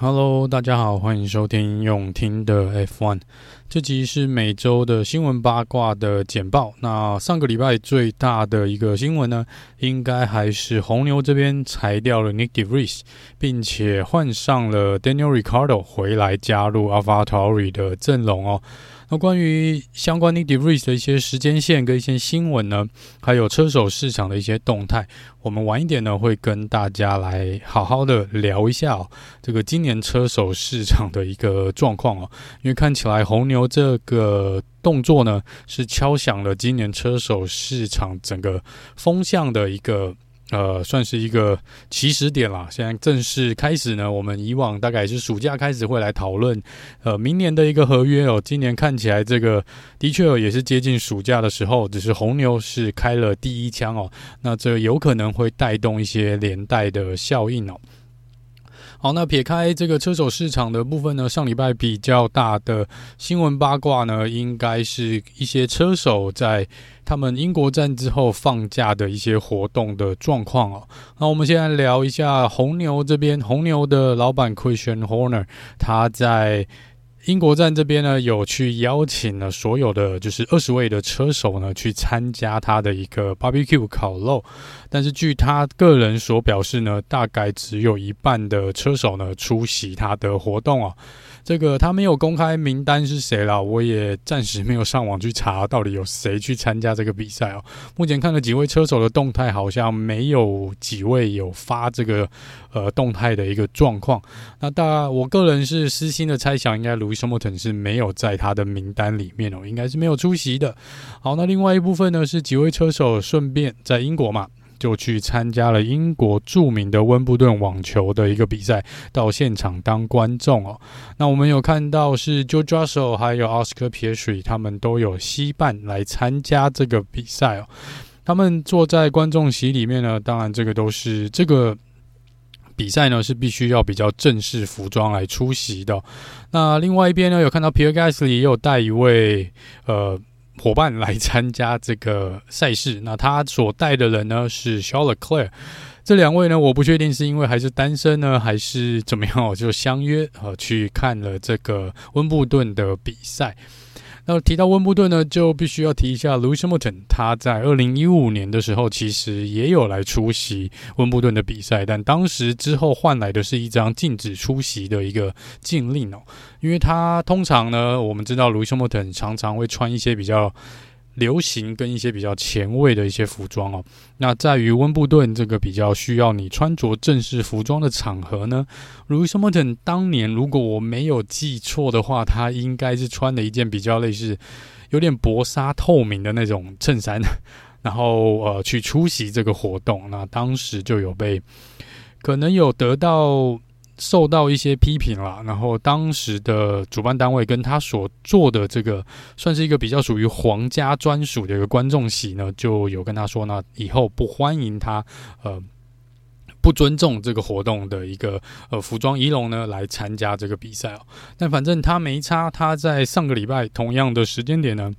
Hello，大家好，欢迎收听用听的 F1。这集是每周的新闻八卦的简报。那上个礼拜最大的一个新闻呢，应该还是红牛这边裁掉了 Nick DeVries，并且换上了 Daniel r i c a r d o 回来加入 a l v a t o r i 的阵容哦。那关于相关于 DeVries 的一些时间线跟一些新闻呢，还有车手市场的一些动态，我们晚一点呢会跟大家来好好的聊一下哦，这个今年车手市场的一个状况哦，因为看起来红牛这个动作呢是敲响了今年车手市场整个风向的一个。呃，算是一个起始点啦。现在正式开始呢，我们以往大概是暑假开始会来讨论，呃，明年的一个合约哦。今年看起来这个的确也是接近暑假的时候，只是红牛是开了第一枪哦。那这有可能会带动一些连带的效应哦。好，那撇开这个车手市场的部分呢，上礼拜比较大的新闻八卦呢，应该是一些车手在他们英国站之后放假的一些活动的状况哦。那我们先来聊一下红牛这边，红牛的老板 Christian Horner，他在。英国站这边呢，有去邀请了所有的就是二十位的车手呢，去参加他的一个 barbecue 烤肉，但是据他个人所表示呢，大概只有一半的车手呢出席他的活动啊。这个他没有公开名单是谁了，我也暂时没有上网去查到底有谁去参加这个比赛哦。目前看了几位车手的动态，好像没有几位有发这个呃动态的一个状况。那大，我个人是私心的猜想，应该 Lewis Hamilton 是没有在他的名单里面哦，应该是没有出席的。好，那另外一部分呢，是几位车手顺便在英国嘛。就去参加了英国著名的温布顿网球的一个比赛，到现场当观众哦。那我们有看到是 Jojo Russell 还有 Oscar Piastri 他们都有携伴来参加这个比赛哦。他们坐在观众席里面呢，当然这个都是这个比赛呢是必须要比较正式服装来出席的。那另外一边呢，有看到 Pierre Gasly 也有带一位呃。伙伴来参加这个赛事，那他所带的人呢是 Charles Clare 这两位呢，我不确定是因为还是单身呢，还是怎么样，我就相约呃去看了这个温布顿的比赛。那提到温布顿呢，就必须要提一下 Lewis Hamilton，他在二零一五年的时候其实也有来出席温布顿的比赛，但当时之后换来的是一张禁止出席的一个禁令哦，因为他通常呢，我们知道 Lewis Hamilton 常常会穿一些比较。流行跟一些比较前卫的一些服装哦，那在于温布顿这个比较需要你穿着正式服装的场合呢，Lewis Hamilton 当年如果我没有记错的话，他应该是穿了一件比较类似有点薄纱透明的那种衬衫，然后呃去出席这个活动，那当时就有被可能有得到。受到一些批评了，然后当时的主办单位跟他所做的这个算是一个比较属于皇家专属的一个观众席呢，就有跟他说呢，以后不欢迎他，呃，不尊重这个活动的一个呃服装仪容呢来参加这个比赛哦。但反正他没差，他在上个礼拜同样的时间点呢。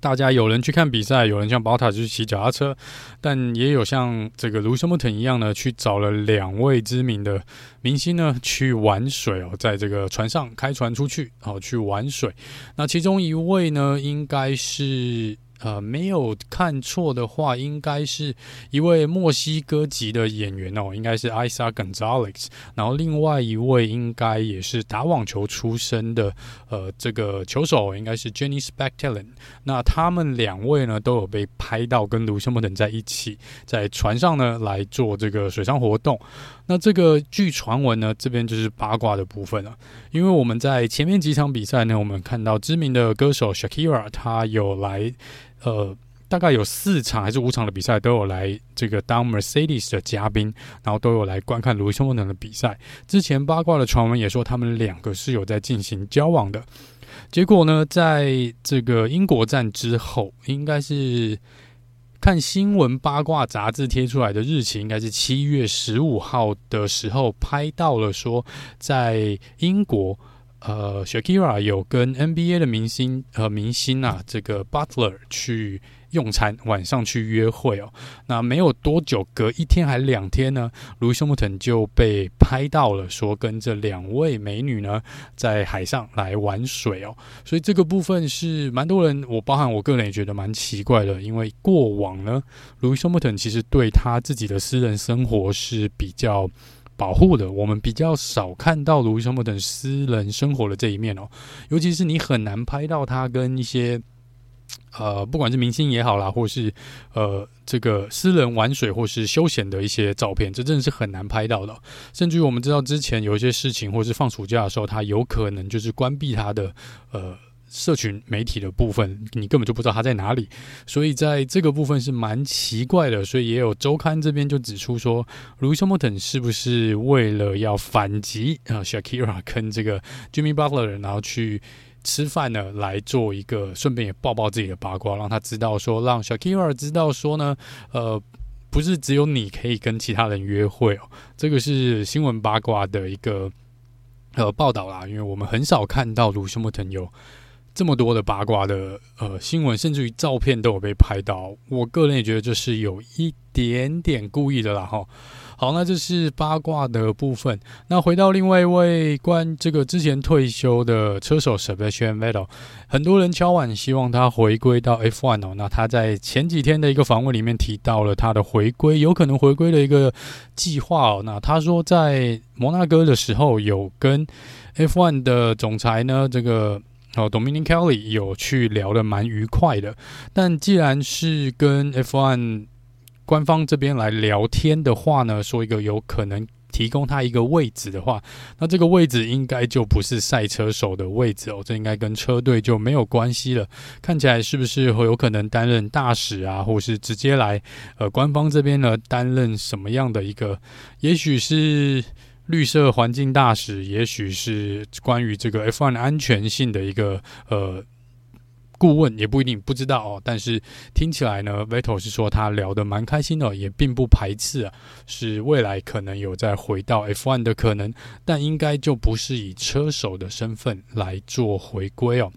大家有人去看比赛，有人像宝塔去骑脚踏车，但也有像这个卢森堡特一样呢，去找了两位知名的明星呢去玩水哦，在这个船上开船出去哦去玩水。那其中一位呢，应该是。呃，没有看错的话，应该是一位墨西哥籍的演员哦，应该是 Isa Gonzalez。然后另外一位应该也是打网球出身的，呃，这个球手应该是 Jenny Spectelen。那他们两位呢，都有被拍到跟卢森堡等在一起，在船上呢来做这个水上活动。那这个据传闻呢，这边就是八卦的部分了，因为我们在前面几场比赛呢，我们看到知名的歌手 Shakira，他有来，呃。大概有四场还是五场的比赛都有来这个当 Mercedes 的嘉宾，然后都有来观看 Lewis Hamilton 的比赛。之前八卦的传闻也说他们两个是有在进行交往的。结果呢，在这个英国站之后，应该是看新闻八卦杂志贴出来的日期，应该是七月十五号的时候拍到了说在英国。呃，Shakira 有跟 NBA 的明星和、呃、明星啊，这个 Butler 去用餐，晚上去约会哦。那没有多久，隔一天还两天呢，Lewis Hamilton 就被拍到了，说跟这两位美女呢在海上来玩水哦。所以这个部分是蛮多人，我包含我个人也觉得蛮奇怪的，因为过往呢，Lewis Hamilton 其实对他自己的私人生活是比较。保护的，我们比较少看到卢易斯·莫等私人生活的这一面哦，尤其是你很难拍到他跟一些呃，不管是明星也好啦，或是呃这个私人玩水或是休闲的一些照片，这真的是很难拍到的。甚至于我们知道之前有一些事情，或是放暑假的时候，他有可能就是关闭他的呃。社群媒体的部分，你根本就不知道他在哪里，所以在这个部分是蛮奇怪的。所以也有周刊这边就指出说，Lewis Hamilton 是不是为了要反击啊，Shakira 跟这个 Jimmy Butler，然后去吃饭呢，来做一个顺便也爆爆自己的八卦，让他知道说，让 Shakira 知道说呢，呃，不是只有你可以跟其他人约会哦，这个是新闻八卦的一个呃报道啦，因为我们很少看到 Lewis Hamilton 有。这么多的八卦的呃新闻，甚至于照片都有被拍到，我个人也觉得这是有一点点故意的啦哈。好，那这是八卦的部分。那回到另外一位关这个之前退休的车手 Sebastian Vettel，很多人敲碗希望他回归到 F1 哦。那他在前几天的一个访问里面提到了他的回归，有可能回归的一个计划哦。那他说在摩纳哥的时候有跟 F1 的总裁呢这个。哦，Dominic Kelly 有去聊得蛮愉快的，但既然是跟 F1 官方这边来聊天的话呢，说一个有可能提供他一个位置的话，那这个位置应该就不是赛车手的位置哦，这应该跟车队就没有关系了。看起来是不是会有可能担任大使啊，或是直接来呃官方这边呢担任什么样的一个？也许是。绿色环境大使，也许是关于这个 F1 安全性的一个呃顾问，也不一定不知道哦。但是听起来呢，Vettel 是说他聊得蛮开心的，也并不排斥啊，是未来可能有再回到 F1 的可能，但应该就不是以车手的身份来做回归哦。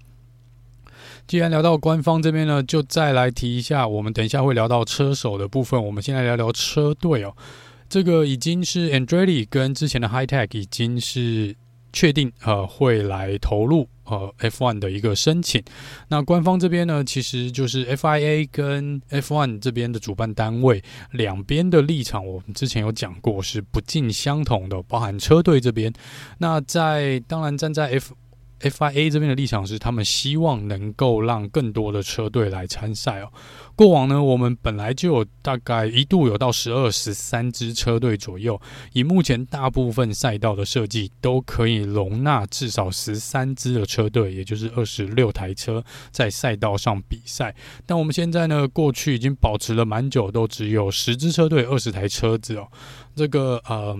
既然聊到官方这边呢，就再来提一下，我们等一下会聊到车手的部分，我们先来聊聊车队哦。这个已经是 Andretti 跟之前的 High Tech 已经是确定呃会来投入呃 F1 的一个申请。那官方这边呢，其实就是 FIA 跟 F1 这边的主办单位两边的立场，我们之前有讲过是不尽相同的，包含车队这边。那在当然站在 F FIA 这边的立场是，他们希望能够让更多的车队来参赛哦。过往呢，我们本来就有大概一度有到十二、十三支车队左右。以目前大部分赛道的设计，都可以容纳至少十三支的车队，也就是二十六台车在赛道上比赛。但我们现在呢，过去已经保持了蛮久，都只有十支车队、二十台车子哦。这个呃，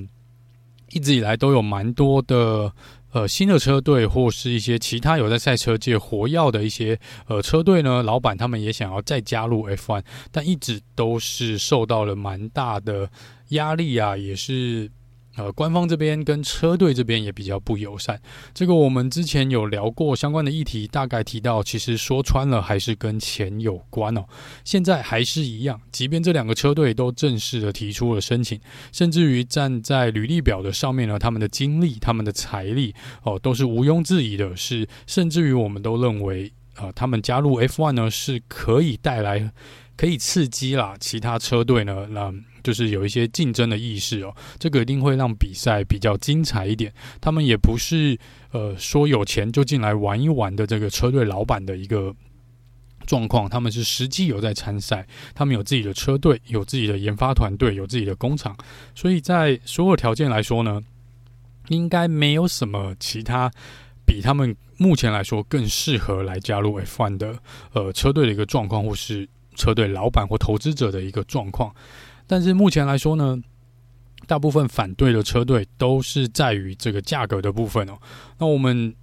一直以来都有蛮多的。呃，新的车队或是一些其他有在赛车界活跃的一些呃车队呢，老板他们也想要再加入 F1，但一直都是受到了蛮大的压力啊，也是。呃，官方这边跟车队这边也比较不友善。这个我们之前有聊过相关的议题，大概提到，其实说穿了还是跟钱有关哦。现在还是一样，即便这两个车队都正式的提出了申请，甚至于站在履历表的上面呢，他们的经历、他们的财力哦，都是毋庸置疑的。是，甚至于我们都认为，呃，他们加入 F1 呢，是可以带来。可以刺激啦，其他车队呢，那就是有一些竞争的意识哦。这个一定会让比赛比较精彩一点。他们也不是呃说有钱就进来玩一玩的这个车队老板的一个状况，他们是实际有在参赛，他们有自己的车队，有自己的研发团队，有自己的工厂，所以在所有条件来说呢，应该没有什么其他比他们目前来说更适合来加入 F1 的呃车队的一个状况，或是车队老板或投资者的一个状况。但是目前来说呢，大部分反对的车队都是在于这个价格的部分哦。那我们。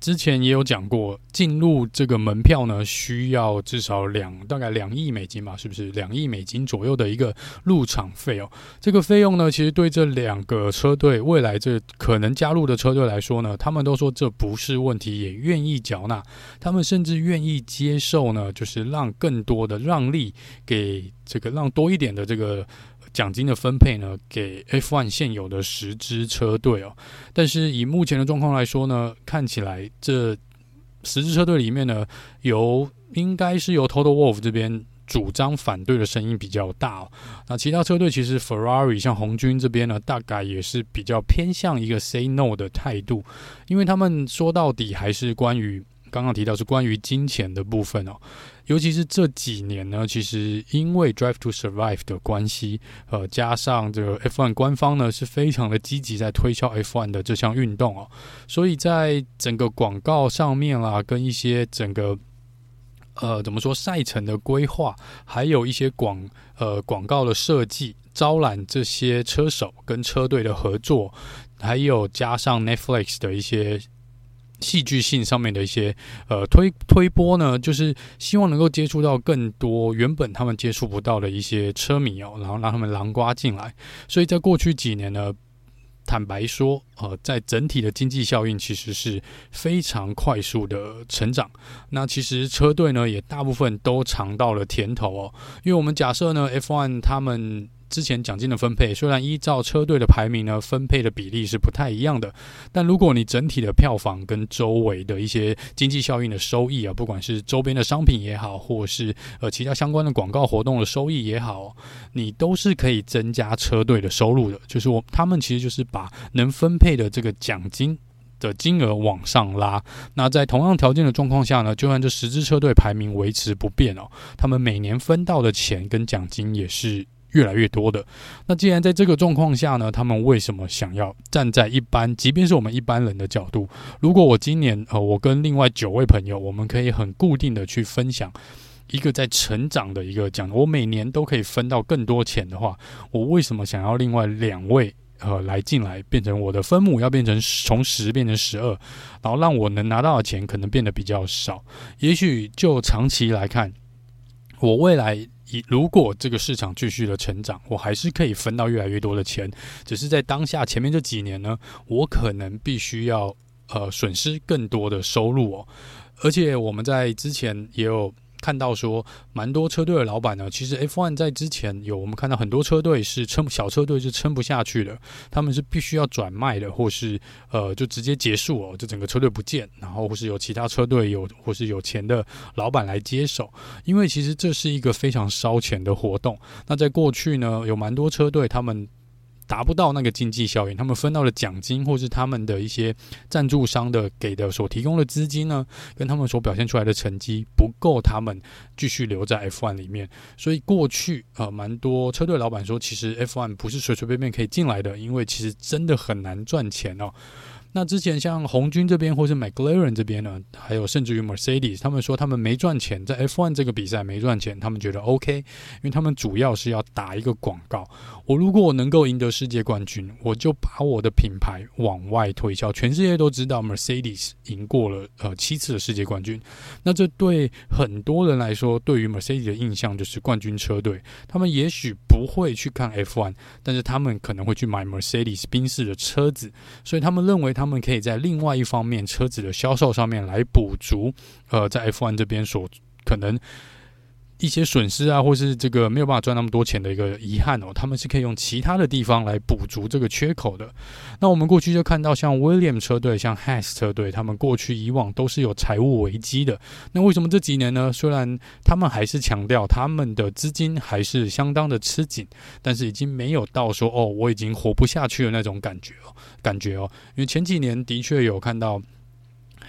之前也有讲过，进入这个门票呢，需要至少两大概两亿美金吧，是不是两亿美金左右的一个入场费哦？这个费用呢，其实对这两个车队未来这可能加入的车队来说呢，他们都说这不是问题，也愿意缴纳，他们甚至愿意接受呢，就是让更多的让利给这个让多一点的这个。奖金的分配呢，给 F1 现有的十支车队哦，但是以目前的状况来说呢，看起来这十支车队里面呢，由应该是由 Total Wolf 这边主张反对的声音比较大哦。那其他车队其实 Ferrari 像红军这边呢，大概也是比较偏向一个 Say No 的态度，因为他们说到底还是关于。刚刚提到是关于金钱的部分哦，尤其是这几年呢，其实因为 Drive to Survive 的关系，呃，加上这个 F1 官方呢是非常的积极在推销 F1 的这项运动哦，所以在整个广告上面啦，跟一些整个呃怎么说赛程的规划，还有一些广呃广告的设计，招揽这些车手跟车队的合作，还有加上 Netflix 的一些。戏剧性上面的一些呃推推波呢，就是希望能够接触到更多原本他们接触不到的一些车迷哦，然后让他们囊括进来。所以在过去几年呢，坦白说，呃，在整体的经济效应其实是非常快速的成长。那其实车队呢也大部分都尝到了甜头哦，因为我们假设呢，F1 他们。之前奖金的分配虽然依照车队的排名呢，分配的比例是不太一样的，但如果你整体的票房跟周围的一些经济效应的收益啊，不管是周边的商品也好，或是呃其他相关的广告活动的收益也好，你都是可以增加车队的收入的。就是我他们其实就是把能分配的这个奖金的金额往上拉。那在同样条件的状况下呢，就算这十支车队排名维持不变哦，他们每年分到的钱跟奖金也是。越来越多的，那既然在这个状况下呢，他们为什么想要站在一般，即便是我们一般人的角度？如果我今年呃，我跟另外九位朋友，我们可以很固定的去分享一个在成长的一个奖，我每年都可以分到更多钱的话，我为什么想要另外两位呃来进来，变成我的分母要变成从十变成十二，然后让我能拿到的钱可能变得比较少？也许就长期来看，我未来。如果这个市场继续的成长，我还是可以分到越来越多的钱。只是在当下前面这几年呢，我可能必须要呃损失更多的收入哦。而且我们在之前也有。看到说，蛮多车队的老板呢，其实 F1 在之前有我们看到很多车队是撑小车队是撑不下去的，他们是必须要转卖的，或是呃就直接结束哦，就整个车队不见，然后或是有其他车队有或是有钱的老板来接手，因为其实这是一个非常烧钱的活动。那在过去呢，有蛮多车队他们。达不到那个经济效益，他们分到的奖金，或是他们的一些赞助商的给的所提供的资金呢，跟他们所表现出来的成绩不够，他们继续留在 F1 里面。所以过去呃，蛮多车队老板说，其实 F1 不是随随便便可以进来的，因为其实真的很难赚钱哦。那之前像红军这边或是 McLaren 这边呢，还有甚至于 Mercedes，他们说他们没赚钱，在 F1 这个比赛没赚钱，他们觉得 OK，因为他们主要是要打一个广告。我如果我能够赢得世界冠军，我就把我的品牌往外推销，全世界都知道 Mercedes 赢过了呃七次的世界冠军。那这对很多人来说，对于 Mercedes 的印象就是冠军车队，他们也许不会去看 F1，但是他们可能会去买 Mercedes 宾士的车子，所以他们认为。他们可以在另外一方面车子的销售上面来补足，呃，在 F1 这边所可能一些损失啊，或是这个没有办法赚那么多钱的一个遗憾哦，他们是可以用其他的地方来补足这个缺口的。那我们过去就看到，像 William 车队、像 Haas 车队，他们过去以往都是有财务危机的。那为什么这几年呢？虽然他们还是强调他们的资金还是相当的吃紧，但是已经没有到说哦，我已经活不下去的那种感觉哦。感觉哦，因为前几年的确有看到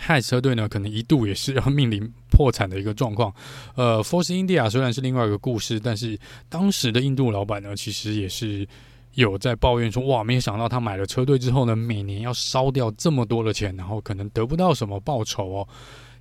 泰车队呢，可能一度也是要面临。破产的一个状况。呃，Force India 虽然是另外一个故事，但是当时的印度老板呢，其实也是有在抱怨说，哇，没有想到他买了车队之后呢，每年要烧掉这么多的钱，然后可能得不到什么报酬哦。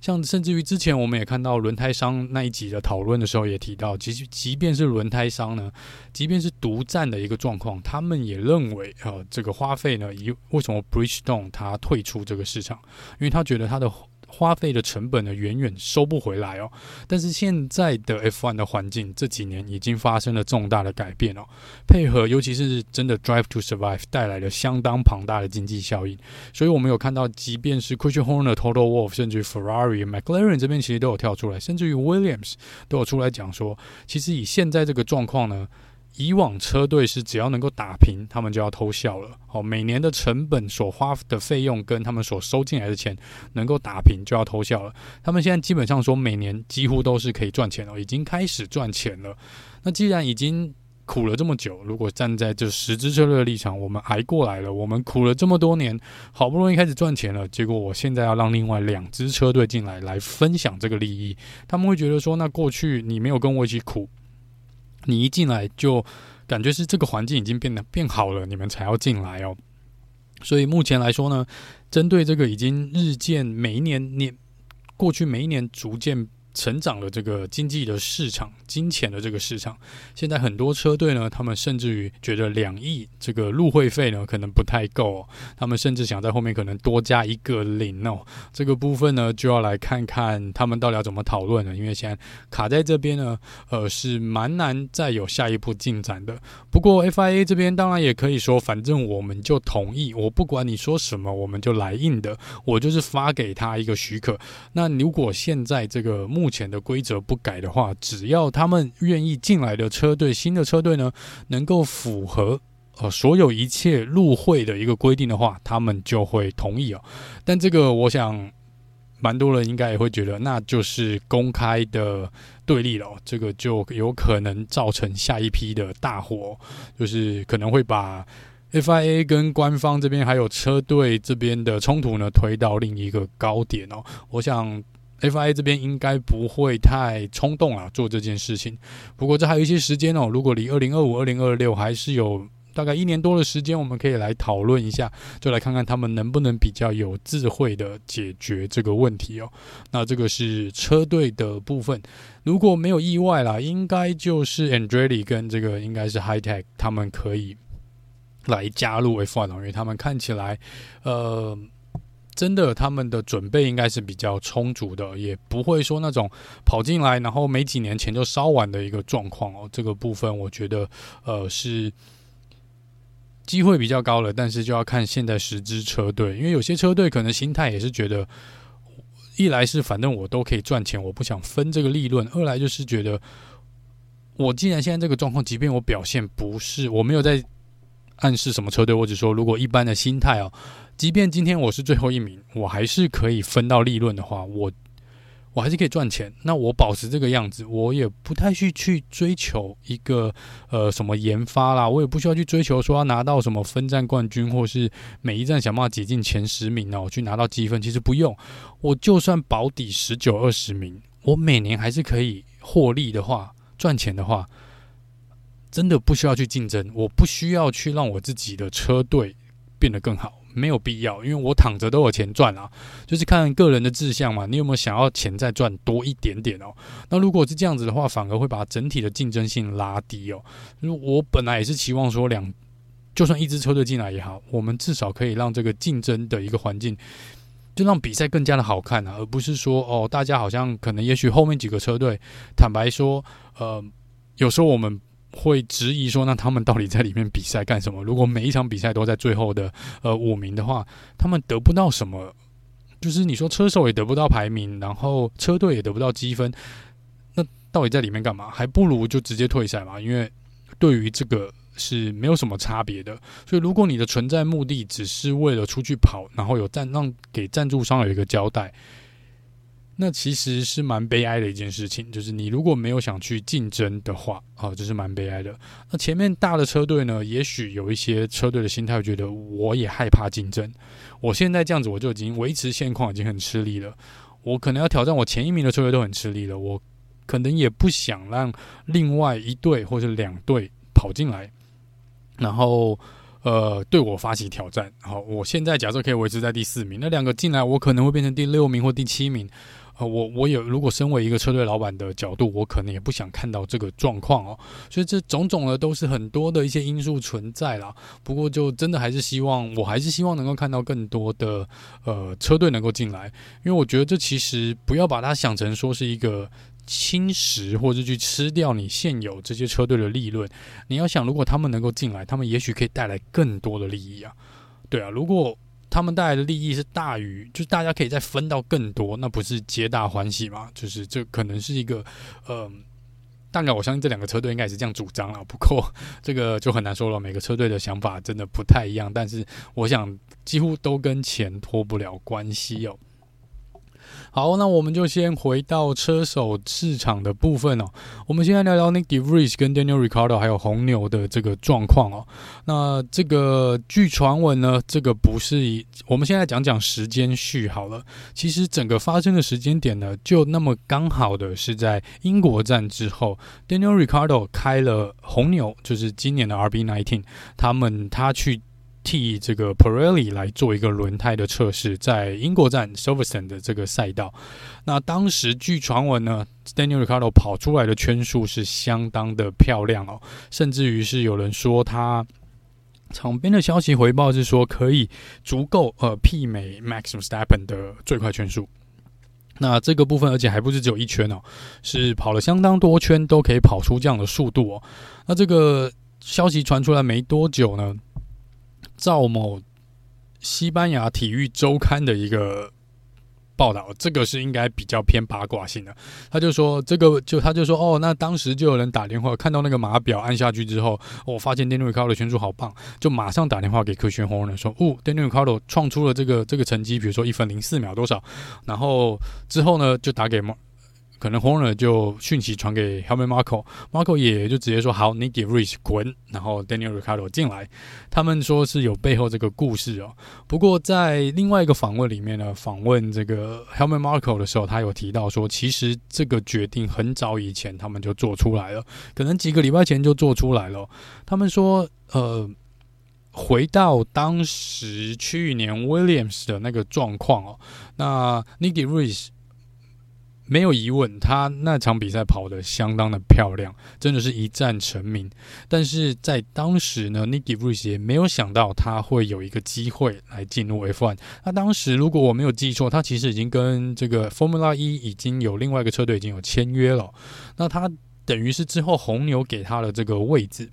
像甚至于之前我们也看到轮胎商那一集的讨论的时候也提到，其实即便是轮胎商呢，即便是独占的一个状况，他们也认为啊这个花费呢，以为什么 Bridgestone 他退出这个市场，因为他觉得他的。花费的成本呢，远远收不回来哦。但是现在的 F1 的环境这几年已经发生了重大的改变哦。配合，尤其是真的 Drive to Survive 带来了相当庞大的经济效应。所以我们有看到，即便是 Christian Horner、Total Wolf，甚至 Ferrari、McLaren 这边其实都有跳出来，甚至于 Williams 都有出来讲说，其实以现在这个状况呢。以往车队是只要能够打平，他们就要偷笑了。哦，每年的成本所花的费用跟他们所收进来的钱能够打平，就要偷笑了。他们现在基本上说每年几乎都是可以赚钱了，已经开始赚钱了。那既然已经苦了这么久，如果站在这十支车队的立场，我们挨过来了，我们苦了这么多年，好不容易开始赚钱了，结果我现在要让另外两支车队进来来分享这个利益，他们会觉得说，那过去你没有跟我一起苦。你一进来就感觉是这个环境已经变得变好了，你们才要进来哦。所以目前来说呢，针对这个已经日渐每一年年过去每一年逐渐。成长的这个经济的市场，金钱的这个市场，现在很多车队呢，他们甚至于觉得两亿这个入会费呢，可能不太够哦，他们甚至想在后面可能多加一个零哦。这个部分呢，就要来看看他们到底要怎么讨论了，因为现在卡在这边呢，呃，是蛮难再有下一步进展的。不过 FIA 这边当然也可以说，反正我们就同意，我不管你说什么，我们就来硬的，我就是发给他一个许可。那如果现在这个目目前的规则不改的话，只要他们愿意进来的车队，新的车队呢，能够符合呃所有一切入会的一个规定的话，他们就会同意哦。但这个我想，蛮多人应该也会觉得，那就是公开的对立了。这个就有可能造成下一批的大火，就是可能会把 FIA 跟官方这边还有车队这边的冲突呢推到另一个高点哦。我想。FIA 这边应该不会太冲动啊，做这件事情。不过这还有一些时间哦，如果离二零二五、二零二六还是有大概一年多的时间，我们可以来讨论一下，就来看看他们能不能比较有智慧的解决这个问题哦。那这个是车队的部分，如果没有意外啦，应该就是 a n d r e t i 跟这个应该是 High Tech 他们可以来加入 F1 哦，因为他们看起来，呃。真的，他们的准备应该是比较充足的，也不会说那种跑进来然后没几年前就烧完的一个状况哦。这个部分我觉得，呃，是机会比较高了，但是就要看现在十支车队，因为有些车队可能心态也是觉得，一来是反正我都可以赚钱，我不想分这个利润；二来就是觉得，我既然现在这个状况，即便我表现不是，我没有在暗示什么车队，我只说如果一般的心态哦。即便今天我是最后一名，我还是可以分到利润的话，我我还是可以赚钱。那我保持这个样子，我也不太去去追求一个呃什么研发啦，我也不需要去追求说要拿到什么分站冠军，或是每一站想办法挤进前十名哦，去拿到积分。其实不用，我就算保底十九二十名，我每年还是可以获利的话，赚钱的话，真的不需要去竞争，我不需要去让我自己的车队变得更好。没有必要，因为我躺着都有钱赚啊，就是看个人的志向嘛。你有没有想要钱再赚多一点点哦？那如果是这样子的话，反而会把整体的竞争性拉低哦。如我本来也是期望说两，就算一支车队进来也好，我们至少可以让这个竞争的一个环境，就让比赛更加的好看啊，而不是说哦，大家好像可能也许后面几个车队，坦白说，呃，有时候我们。会质疑说，那他们到底在里面比赛干什么？如果每一场比赛都在最后的呃五名的话，他们得不到什么？就是你说车手也得不到排名，然后车队也得不到积分，那到底在里面干嘛？还不如就直接退赛嘛，因为对于这个是没有什么差别的。所以，如果你的存在目的只是为了出去跑，然后有赞让给赞助商有一个交代。那其实是蛮悲哀的一件事情，就是你如果没有想去竞争的话，啊，这是蛮悲哀的。那前面大的车队呢，也许有一些车队的心态觉得，我也害怕竞争。我现在这样子，我就已经维持现况，已经很吃力了。我可能要挑战我前一名的车队都很吃力了，我可能也不想让另外一队或者两队跑进来，然后呃对我发起挑战。好，我现在假设可以维持在第四名，那两个进来，我可能会变成第六名或第七名。我我有，如果身为一个车队老板的角度，我可能也不想看到这个状况哦。所以这种种的都是很多的一些因素存在啦。不过就真的还是希望，我还是希望能够看到更多的呃车队能够进来，因为我觉得这其实不要把它想成说是一个侵蚀或者去吃掉你现有这些车队的利润。你要想，如果他们能够进来，他们也许可以带来更多的利益啊。对啊，如果。他们带来的利益是大于，就是大家可以再分到更多，那不是皆大欢喜吗？就是这可能是一个，呃，大概我相信这两个车队应该也是这样主张了。不过这个就很难说了，每个车队的想法真的不太一样。但是我想几乎都跟钱脱不了关系哦。好，那我们就先回到车手市场的部分哦。我们现在聊聊 Nick DeVries 跟 Daniel r i c a r d o 还有红牛的这个状况哦。那这个据传闻呢，这个不是以我们现在讲讲时间序好了。其实整个发生的时间点呢，就那么刚好的是在英国站之后，Daniel r i c a r d o 开了红牛，就是今年的 RB19，他们他去。替这个 Pirelli 来做一个轮胎的测试，在英国站 Silverstone 的这个赛道。那当时据传闻呢，Daniel r i c a r d o 跑出来的圈数是相当的漂亮哦，甚至于是有人说他场边的消息回报是说可以足够呃媲美 Max Verstappen 的最快圈数。那这个部分，而且还不是只有一圈哦，是跑了相当多圈都可以跑出这样的速度哦。那这个消息传出来没多久呢，赵某西班牙体育周刊的一个报道，这个是应该比较偏八卦性的。他就说，这个就他就说，哦，那当时就有人打电话，看到那个码表按下去之后，我、发现 Daniel Cardo 的圈数好棒，就马上打电话给科学红人说，哦，Daniel Cardo 创出了这个这个成绩，比如说一分零四秒多少，然后之后呢就打给可能 Horner 就讯息传给 Helmut Marko，Marko 也就直接说好，你给 Rich 滚，然后 Daniel Ricardo 进来。他们说是有背后这个故事哦。不过在另外一个访问里面呢，访问这个 Helmut Marko 的时候，他有提到说，其实这个决定很早以前他们就做出来了，可能几个礼拜前就做出来了。他们说，呃，回到当时去年 Williams 的那个状况哦，那 Nicky r e e s 没有疑问，他那场比赛跑得相当的漂亮，真的是一战成名。但是在当时呢，Nick de Vries 也没有想到他会有一个机会来进入 F1。那当时如果我没有记错，他其实已经跟这个 Formula 一已经有另外一个车队已经有签约了。那他等于是之后红牛给他的这个位置。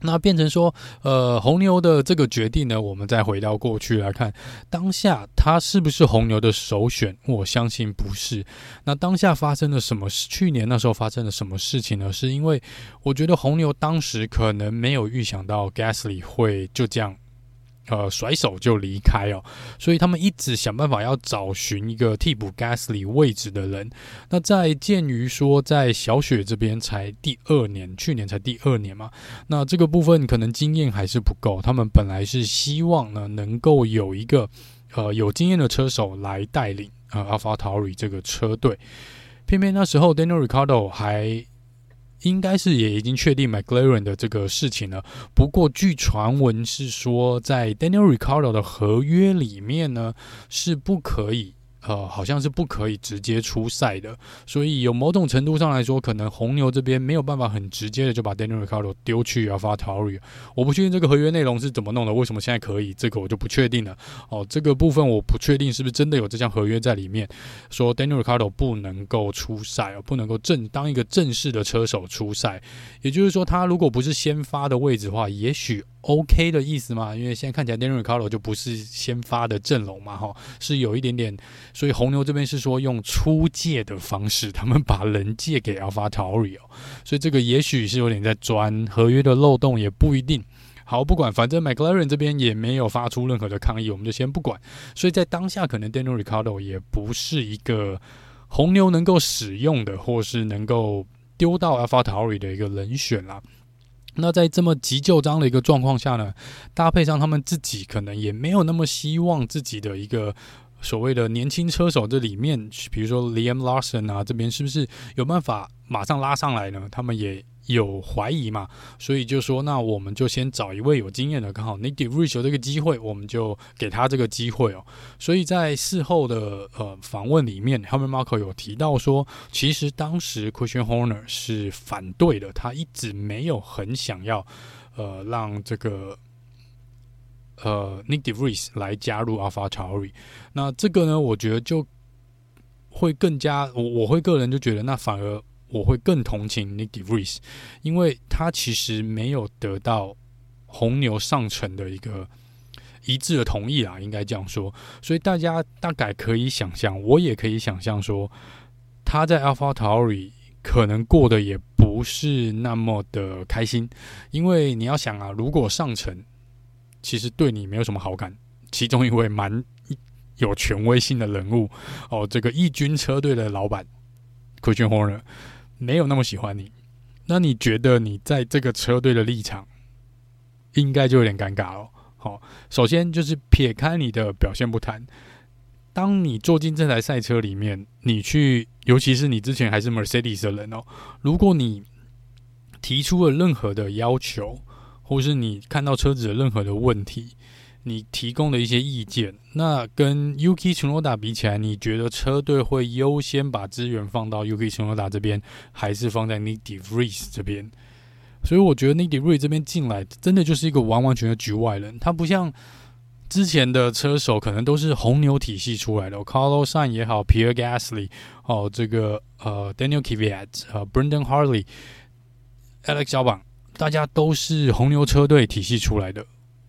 那变成说，呃，红牛的这个决定呢，我们再回到过去来看，当下它是不是红牛的首选？我相信不是。那当下发生了什么？去年那时候发生了什么事情呢？是因为我觉得红牛当时可能没有预想到 Gasly 会就这样。呃，甩手就离开哦，所以他们一直想办法要找寻一个替补 Gasly 位置的人。那在鉴于说，在小雪这边才第二年，去年才第二年嘛，那这个部分可能经验还是不够。他们本来是希望呢，能够有一个呃有经验的车手来带领呃 AlphaTauri 这个车队，偏偏那时候 Daniel r i c a r d o 还。应该是也已经确定 McLaren 的这个事情了。不过据传闻是说，在 Daniel r i c a r d o 的合约里面呢，是不可以。呃，好像是不可以直接出赛的，所以有某种程度上来说，可能红牛这边没有办法很直接的就把 Daniel Ricciardo 丢去啊，发 t a r i。我不确定这个合约内容是怎么弄的，为什么现在可以，这个我就不确定了。哦，这个部分我不确定是不是真的有这项合约在里面，说 Daniel Ricciardo 不能够出赛哦，不能够正当一个正式的车手出赛。也就是说，他如果不是先发的位置的话，也许。OK 的意思嘛？因为现在看起来 Daniel Ricardo 就不是先发的阵容嘛，哈，是有一点点。所以红牛这边是说用出借的方式，他们把人借给 AlphaTauri 哦，所以这个也许是有点在钻合约的漏洞，也不一定。好，不管，反正 McLaren 这边也没有发出任何的抗议，我们就先不管。所以在当下，可能 Daniel Ricardo 也不是一个红牛能够使用的，或是能够丢到 AlphaTauri 的一个人选啦。那在这么急救章的一个状况下呢，搭配上他们自己可能也没有那么希望自己的一个所谓的年轻车手这里面，比如说 Liam Lawson 啊，这边是不是有办法马上拉上来呢？他们也有怀疑嘛，所以就说那我们就先找一位有经验的，刚好 Nick De Vries 有这个机会，我们就给他这个机会哦。所以在事后的呃访问里面，Helmut Marko 有提到说，其实当时 Christian Horner 是反对的，他一直没有很想要呃让这个。呃，Nick De Vries 来加入 AlphaTauri，那这个呢，我觉得就会更加，我我会个人就觉得，那反而我会更同情 Nick De Vries，因为他其实没有得到红牛上层的一个一致的同意啊，应该这样说，所以大家大概可以想象，我也可以想象说，他在 AlphaTauri 可能过得也不是那么的开心，因为你要想啊，如果上层其实对你没有什么好感，其中一位蛮有权威性的人物哦，这个一军车队的老板 Christian Horner 没有那么喜欢你，那你觉得你在这个车队的立场应该就有点尴尬了。好、首先就是撇开你的表现不谈，当你坐进这台赛车里面，你去，尤其是你之前还是 Mercedes 的人哦，如果你提出了任何的要求。或是你看到车子的任何的问题，你提供的一些意见。那跟 Yuki 罗达比起来，你觉得车队会优先把资源放到 Yuki 罗达这边，还是放在 Nick DeVries 这边？所以我觉得 Nick DeVries 这边进来，真的就是一个完完全的局外人。他不像之前的车手，可能都是红牛体系出来的，Carlos s a n 也好，Pierre Gasly 哦，这个呃 Daniel k v i a t 呃 Brendan Harley，Alex 小榜，大家都是红牛车队体系出来的，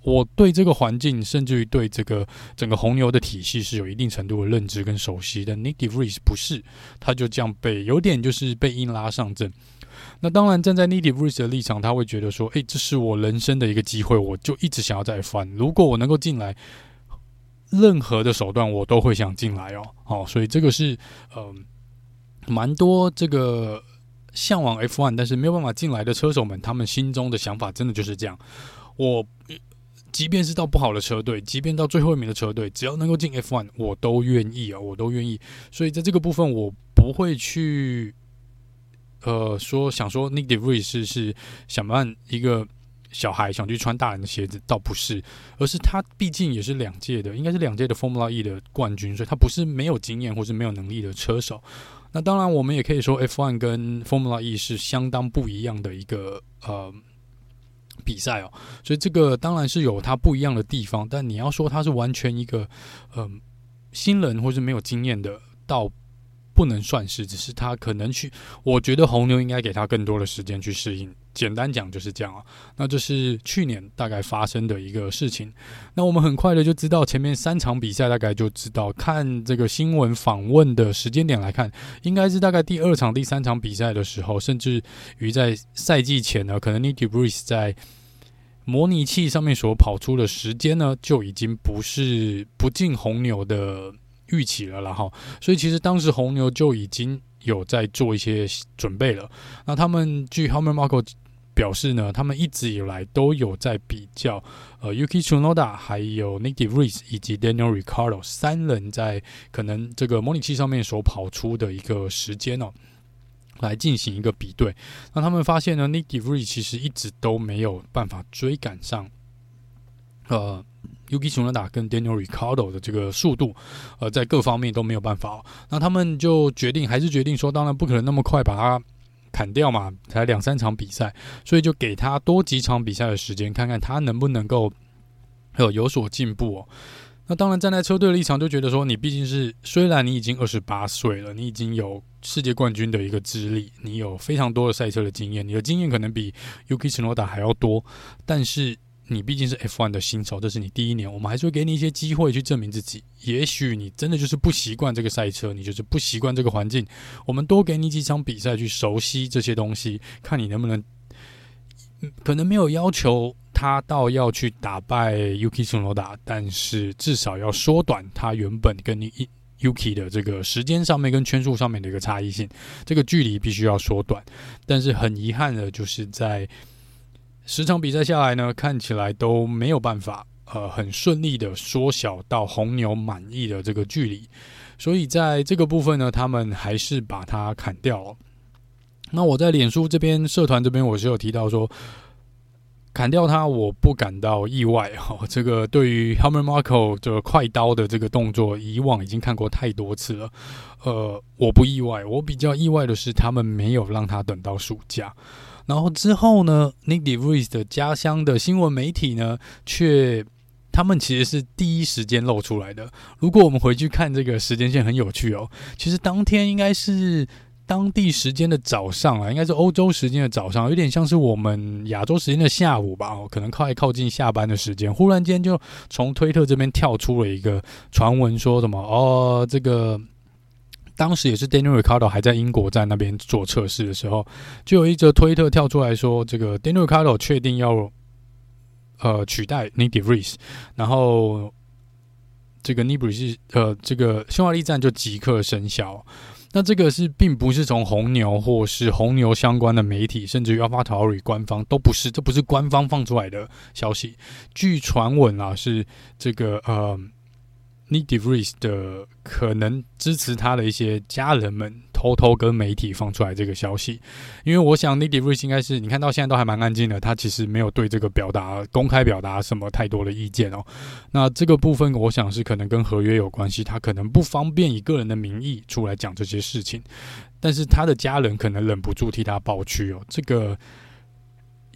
我对这个环境，甚至于对这个整个红牛的体系是有一定程度的认知跟熟悉的。Nick De Vries 不是，他就这样被有点就是被硬拉上阵。那当然站在 Nick De Vries 的立场，他会觉得说：“诶、这是我人生的一个机会，我就一直想要再翻。如果我能够进来，任何的手段我都会想进来哦。”好，所以这个是嗯，蛮多这个。向往 F1，但是没有办法进来的车手们，他们心中的想法真的就是这样。我即便是到不好的车队，即便到最后一名的车队，只要能够进 F1，我都愿意啊，我都愿意。所以在这个部分，我不会去呃说想说 Nick De Vries 是是想办一个小孩想去穿大人的鞋子，倒不是，而是他毕竟也是两届的，应该是两届的 Formula E 的冠军，所以他不是没有经验或是没有能力的车手。那当然，我们也可以说 F1 跟 Formula E 是相当不一样的一个呃比赛哦，所以这个当然是有它不一样的地方。但你要说它是完全一个嗯新人或是没有经验的，倒不能算是，只是他可能去，我觉得红牛应该给他更多的时间去适应。简单讲就是这样啊，那这是去年大概发生的一个事情。那我们很快的就知道前面三场比赛，大概就知道看这个新闻访问的时间点来看，应该是大概第二场、第三场比赛的时候，甚至于在赛季前呢，可能 Nick De Vries 在模拟器上面所跑出的时间呢，就已经不是不进红牛的预期了，然后，所以其实当时红牛就已经有在做一些准备了。那他们据 Helmut Marko 表示呢，他们一直以来都有在比较，呃，Yuki Tsunoda 还有 Nick De Vries 以及 Daniel Ricardo 三人在可能这个模拟器上面所跑出的一个时间哦，来进行一个比对。那他们发现呢，Nick De Vries 其实一直都没有办法追赶上，呃 Yuki t s u n d a 跟 Daniel Ricciardo 的这个速度，呃，在各方面都没有办法。那他们就决定，还是决定说，当然不可能那么快把它。砍掉嘛，才两三场比赛，所以就给他多几场比赛的时间，看看他能不能够有有所进步哦。那当然，站在车队的立场就觉得说，你毕竟是虽然你已经二十八岁了，你已经有世界冠军的一个资历，你有非常多的赛车的经验，你的经验可能比 Yuki t s u n d a 还要多，但是。你毕竟是 F1 的新手，这是你第一年，我们还是会给你一些机会去证明自己。也许你真的就是不习惯这个赛车，你就是不习惯这个环境。我们多给你几场比赛去熟悉这些东西，看你能不能。可能没有要求他到要去打败 Yuki Tsunoda，但是至少要缩短他原本跟你 Yuki 的这个时间上面跟圈数上面的一个差异性，这个距离必须要缩短。但是很遗憾的就是在。十场比赛下来呢，看起来都没有办法，呃很顺利的缩小到红牛满意的这个距离，所以在这个部分呢，他们还是把它砍掉了。那我在脸书这边社团这边，我是有提到说。砍掉它，我不感到意外哈。这个对于 Helmut Marko 这个快刀的这个动作，以往已经看过太多次了。呃，我不意外。我比较意外的是，他们没有让他等到暑假。然后之后呢，Nick DeVries 的家乡的新闻媒体呢，却他们其实是第一时间露出来的。如果我们回去看这个时间线，很有趣哦。其实当天应该是。当地时间的早上啊，应该是欧洲时间的早上，有点像是我们亚洲时间的下午吧，可能快靠近下班的时间。忽然间就从推特这边跳出了一个传闻，说什么哦，这个当时也是 Daniel Ricardo 还在英国站那边做测试的时候，就有一则推特跳出来说，这个 Daniel Ricardo 确定要呃取代 Nick De Vries，然后这个 n i k i r e s 呃这个匈牙利站就即刻生效。那这个是并不是从红牛或是红牛相关的媒体，甚至于 AlphaTauri 官方都不是，这不是官方放出来的消息。据传闻啊，是这个呃。Nick De Vries 的可能支持他的一些家人们偷偷跟媒体放出来这个消息，因为我想 Nick De Vries 应该是你看到现在都还蛮安静的，他其实没有对这个表达公开表达什么太多的意见哦。那这个部分我想是可能跟合约有关系，他可能不方便以个人的名义出来讲这些事情，但是他的家人可能忍不住替他抱屈哦，这个。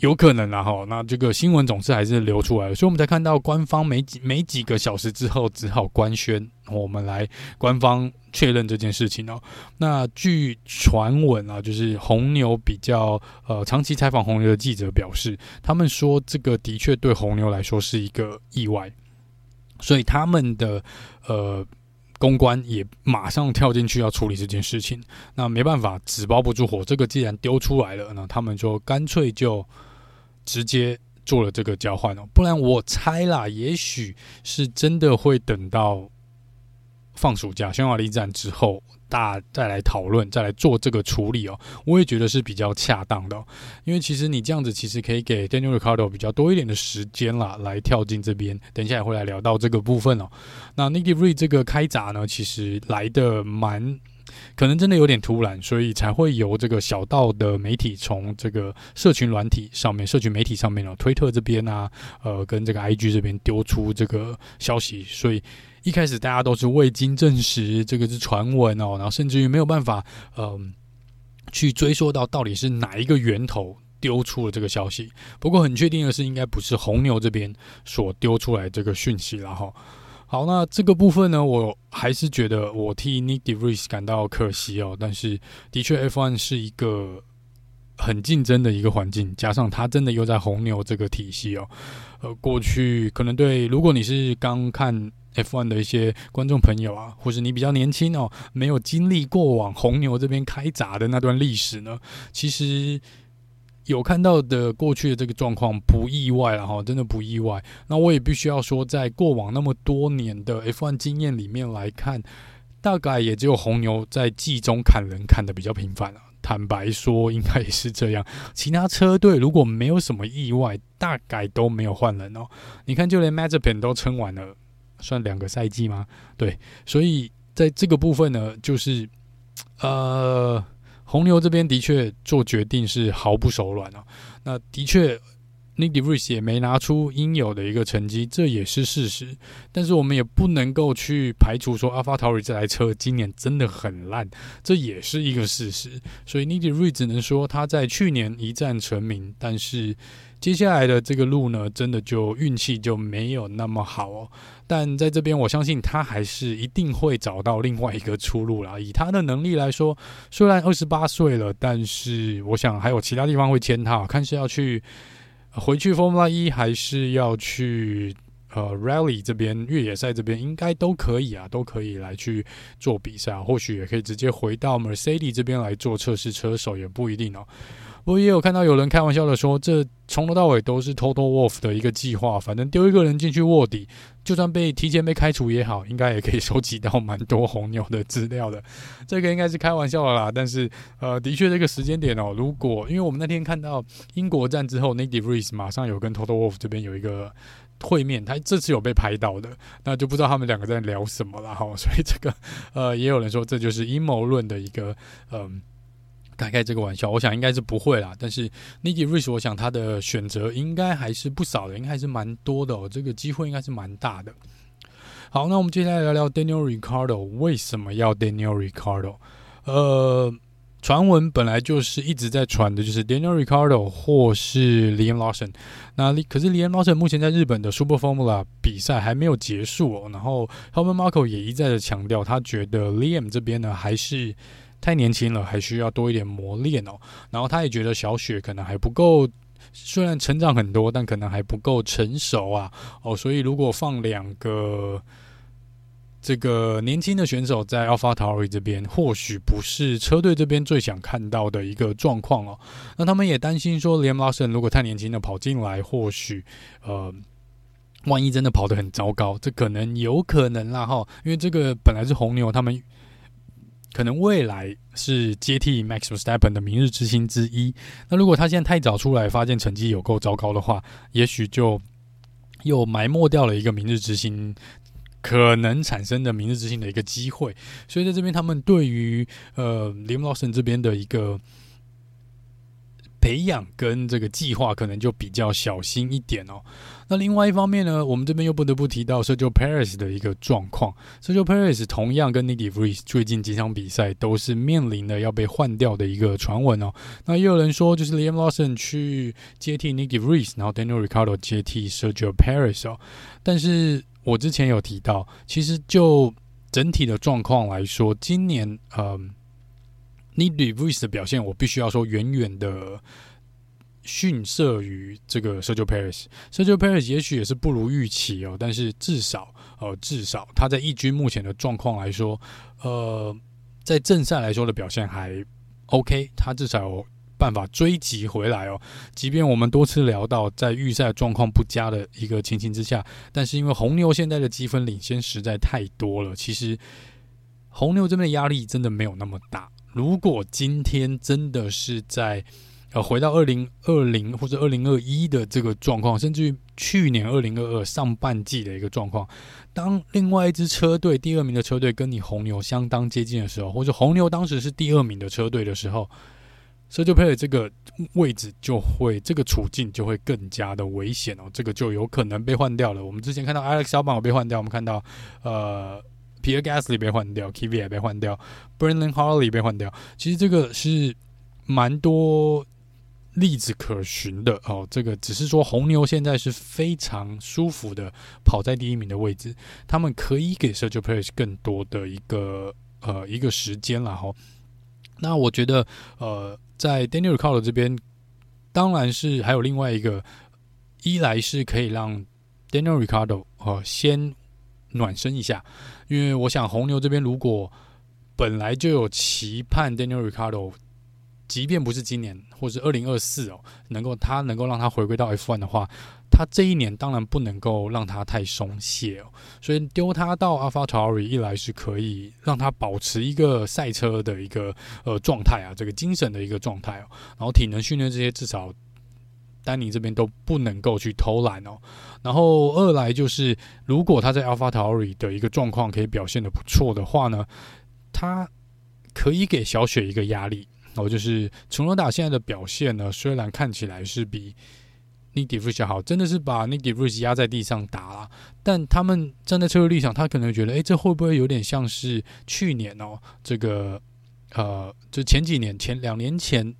有可能啦，哈，那这个新闻总是还是流出来了，所以我们才看到官方没几没几个小时之后只好官宣，我们来官方确认这件事情哦。那据传闻啊，就是红牛比较呃长期采访红牛的记者表示，他们说这个的确对红牛来说是一个意外，所以他们的呃公关也马上跳进去要处理这件事情。那没办法，纸包不住火，这个既然丢出来了，那他们就干脆就。直接做了这个交换哦，不然我猜啦，也许是真的会等到放暑假、匈牙利站之后，大家再来讨论，再来做这个处理哦。我也觉得是比较恰当的，因为其实你这样子其实可以给 Daniel Ricardo 比较多一点的时间啦，来跳进这边。等一下也会来聊到这个部分哦。那 Nick De Vries 这个开闸呢，其实来的蛮。可能真的有点突然，所以才会由这个小道的媒体从这个社群软体上面、社群媒体上面哦，推特这边啊，呃，跟这个 IG 这边丢出这个消息。所以一开始大家都是未经证实，这个是传闻哦，然后甚至于没有办法，嗯、呃，去追溯到到底是哪一个源头丢出了这个消息。不过很确定的是，应该不是红牛这边所丢出来这个讯息了哈。好，那这个部分呢，我还是觉得我替 Nick De Vries 感到可惜哦。但是，的确，F1 是一个很竞争的一个环境，加上他真的又在红牛这个体系哦。呃，过去可能对，如果你是刚看 F1 的一些观众朋友啊，或是你比较年轻哦，没有经历过往红牛这边开闸的那段历史呢，其实。有看到的过去的这个状况不意外了哈，真的不意外。那我也必须要说，在过往那么多年的 F1 经验里面来看，大概也只有红牛在季中砍人砍得比较频繁了。坦白说，应该也是这样。其他车队如果没有什么意外，大概都没有换人哦。你看，就连 Mazepin 都撑完了，算两个赛季吗？对，所以在这个部分呢，就是呃。红牛这边的确做决定是毫不手软啊，那的确，Nick De Vries 也没拿出应有的一个成绩，这也是事实。但是我们也不能够去排除说，AlphaTauri 这台车今年真的很烂，这也是一个事实。所以 Nick De Vries 只能说他在去年一战成名，但是。接下来的这个路呢，真的就运气就没有那么好哦。但在这边，我相信他还是一定会找到另外一个出路啦。以他的能力来说，虽然二十八岁了，但是我想还有其他地方会签他，看是要去回去 Formula 一还是要去呃 Rally 这边越野赛这边，应该都可以啊，都可以来去做比赛。或许也可以直接回到 Mercedes 这边来做测试车手，也不一定哦。不过也有看到有人开玩笑的说，这从头到尾都是 Total Wolf 的一个计划，反正丢一个人进去卧底，就算被提前被开除也好，应该也可以收集到蛮多红牛的资料的。这个应该是开玩笑的啦，但是呃，的确这个时间点哦，如果因为我们那天看到英国站之后，Nick De Vries 马上有跟 Total Wolf 这边有一个。会面，他这次有被拍到的，那就不知道他们两个在聊什么了哈。所以这个呃，也有人说这就是阴谋论的一个嗯，开这个玩笑。我想应该是不会啦，但是 Nicky Rich，我想他的选择应该还是不少的，应该还是蛮多的哦。这个机会应该是蛮大的。好，那我们接下来聊聊 Daniel Ricardo 为什么要 Daniel Ricardo？呃。传闻本来就是一直在传的，就是 Daniel Ricardo 或是 Liam Lawson。那可是 Liam Lawson 目前在日本的 Super Formula 比赛还没有结束哦。然后 Helmut Marko 也一再的强调，他觉得 Liam 这边呢还是太年轻了，还需要多一点磨练哦。然后他也觉得小雪可能还不够，虽然成长很多，但可能还不够成熟啊。哦，所以如果放两个。这个年轻的选手在 AlphaTauri 这边，或许不是车队这边最想看到的一个状况哦。那他们也担心说，Lamason 如果太年轻的跑进来，或许呃，万一真的跑得很糟糕，这可能有可能啦哈。因为这个本来是红牛，他们可能未来是接替 Max v s t e p p e n 的明日之星之一。那如果他现在太早出来，发现成绩有够糟糕的话，也许就又埋没掉了一个明日之星。可能产生的明日之星的一个机会，所以在这边，他们对于呃 Liam Lawson 这边的一个培养跟这个计划，可能就比较小心一点哦。那另外一方面呢，我们这边又不得不提到 Sergio Perez 的一个状况。Sergio Perez 同样跟 Nick De Vries 最近几场比赛都是面临的要被换掉的一个传闻哦。那也有人说，就是 Liam Lawson 去接替 Nick De Vries，然后 Daniel r i c a r d o 接替 Sergio Perez 哦，但是。我之前有提到，其实就整体的状况来说，今年呃，Nick De Vries 的表现，我必须要说远远的逊色于这个 Sergio Perez。Sergio Perez 也许也是不如预期哦，但是至少呃，至少他在一军目前的状况来说，呃，在正赛来说的表现还 OK，他至少有。办法追击回来哦，即便我们多次聊到在预赛状况不佳的一个情形之下，但是因为红牛现在的积分领先实在太多了，其实红牛这边的压力真的没有那么大。如果今天真的是在呃回到二零二零或者二零二一的这个状况，甚至于去年二零二二上半季的一个状况，当另外一支车队第二名的车队跟你红牛相当接近的时候，或者红牛当时是第二名的车队的时候。Sergio Perez 这个位置就会，这个处境就会更加的危险哦，这个就有可能被换掉了。我们之前看到 Alex Albon 被换掉，我们看到呃 Pierre Gasly 被换掉，Kvyat 也被换掉，Brendon Harley 被换掉。其实这个是蛮多例子可循的哦。这个只是说红牛现在是非常舒服的跑在第一名的位置，他们可以给 Sergio Perez 更多的一个呃一个时间了哈。那我觉得呃。在 Daniel Ricardo 这边，当然是还有另外一个，一来是可以让 Daniel Ricardo 呃先暖身一下，因为我想红牛这边如果本来就有期盼 Daniel Ricciardo，即便不是今年或是二零二四哦，能够他能够让他回归到 F1 的话。他这一年当然不能够让他太松懈哦，所以丢他到 a l p h a t a r i 一来是可以让他保持一个赛车的一个呃状态啊，这个精神的一个状态哦，然后体能训练这些至少丹尼这边都不能够去偷懒哦，然后二来就是如果他在 AlphaTauri 的一个状况可以表现得不错的话呢，他可以给小雪一个压力哦，就是琼罗达现在的表现呢，虽然看起来是比 Nick De Vries 好，真的是把 Nick De Vries 压在地上打了。但他们站在车队立场，他可能觉得，哎、这会不会有点像是去年哦？这个呃，就前几年前两年前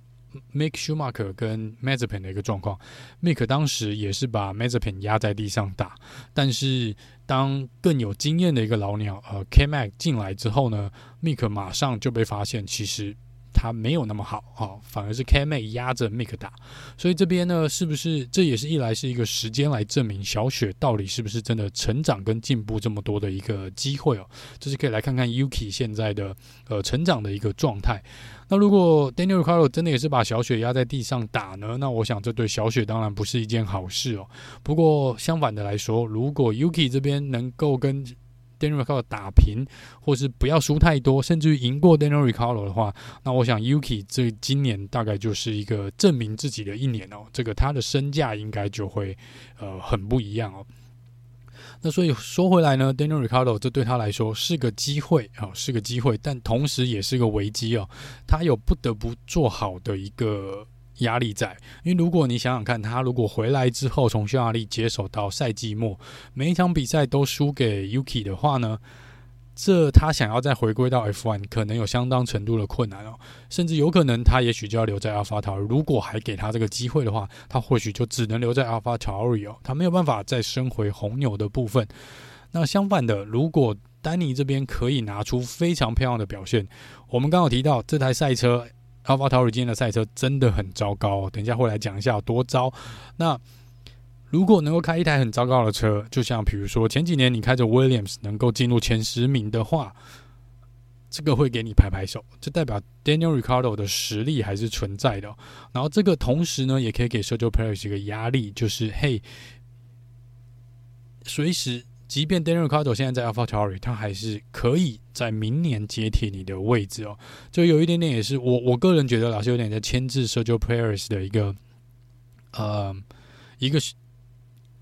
，Mick Schumacher 跟 Mazepin 的一个状况。Mick 当时也是把 Mazepin 压在地上打，但是当更有经验的一个老鸟呃 K Mac 进来之后呢，Mick 马上就被发现，其实他没有那么好哦，反而是 KMA 压着 Mick 打，所以这边呢，是不是这也是一来是一个时间来证明小雪到底是不是真的成长跟进步这么多的一个机会哦，就是可以来看看 Yuki 现在的呃成长的一个状态。那如果 Daniel Caro 真的也是把小雪压在地上打呢？那我想这对小雪当然不是一件好事哦。不过相反的来说，如果 Yuki 这边能够跟 Daniel RICARDO 打平，或是不要输太多，甚至于赢过 Daniel Ricciardo 的话，那我想 Yuki 这今年大概就是一个证明自己的一年哦。这个他的身价应该就会呃很不一样哦。那所以说回来呢，Daniel Ricciardo 这对他来说是个机会啊，是个机会，但同时也是个危机哦。他有不得不做好的一个。压力在，因为如果你想想看，他如果回来之后从匈牙利接手到赛季末，每一场比赛都输给 Yuki 的话呢，这他想要再回归到 F1，可能有相当程度的困难哦，甚至有可能他也许就要留在 a l p h a t a u r。如果还给他这个机会的话，他或许就只能留在 a l p h a t a u r 哦，他没有办法再升回红牛的部分。那相反的，如果丹尼这边可以拿出非常漂亮的表现，我们刚好提到这台赛车。AlphaTauri 今天的赛车真的很糟糕，等一下会来讲一下有多糟。那如果能够开一台很糟糕的车，就像比如说前几年你开着 Williams 能够进入前十名的话，这个会给你拍拍手，这代表 Daniel r i c a r d o 的实力还是存在的。然后这个同时呢，也可以给 Sergio Perez 一个压力，就是嘿，随时。即便 Daniel Ricciardo 现在在 AlphaTauri，他还是可以在明年接替你的位置哦。就有一点点也是我我个人觉得老是有点在牵制 Sergio Perez 的一个呃一个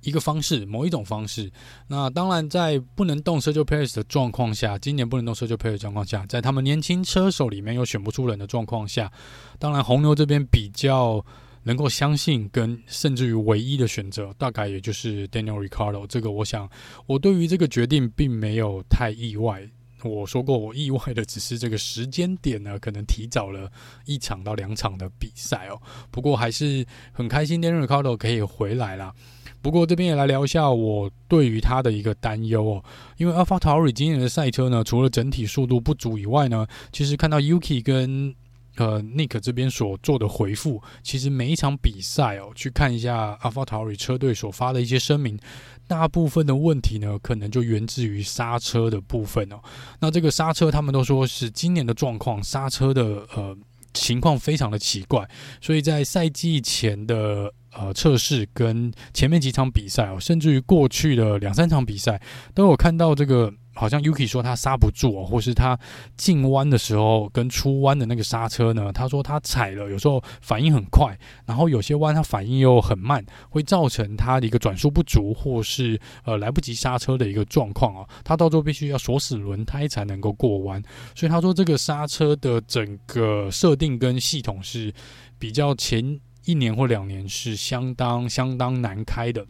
一个方式，某一种方式。那当然，在不能动 Sergio Perez 的状况下，今年不能动 Sergio Perez 的状况下，在他们年轻车手里面又选不出人的状况下，当然红牛这边比较。能够相信跟甚至于唯一的选择，大概也就是 Daniel r i c a r d o。这个，我想我对于这个决定并没有太意外。我说过，我意外的只是这个时间点呢，可能提早了一场到两场的比赛哦。不过还是很开心，Daniel r i c a r d o 可以回来啦。不过这边也来聊一下我对于他的一个担忧哦，因为 AlphaTauri 今年的赛车呢，除了整体速度不足以外呢，其实看到 Yuki 跟呃，Nick 这边所做的回复，其实每一场比赛哦，去看一下 AlphaTauri 车队所发的一些声明，大部分的问题呢，可能就源自于刹车的部分哦。那这个刹车，他们都说是今年的状况，刹车的呃情况非常的奇怪，所以在赛季前的呃测试跟前面几场比赛哦，甚至于过去的两三场比赛，都有看到这个。好像 Yuki 说他刹不住哦，或是他进弯的时候跟出弯的那个刹车呢，他说他踩了，有时候反应很快，然后有些弯他反应又很慢，会造成他的一个转速不足，或是呃来不及刹车的一个状况哦。他到时候必须要锁死轮胎才能够过弯，所以他说这个刹车的整个设定跟系统是比较前一年或两年是相当相当难开的。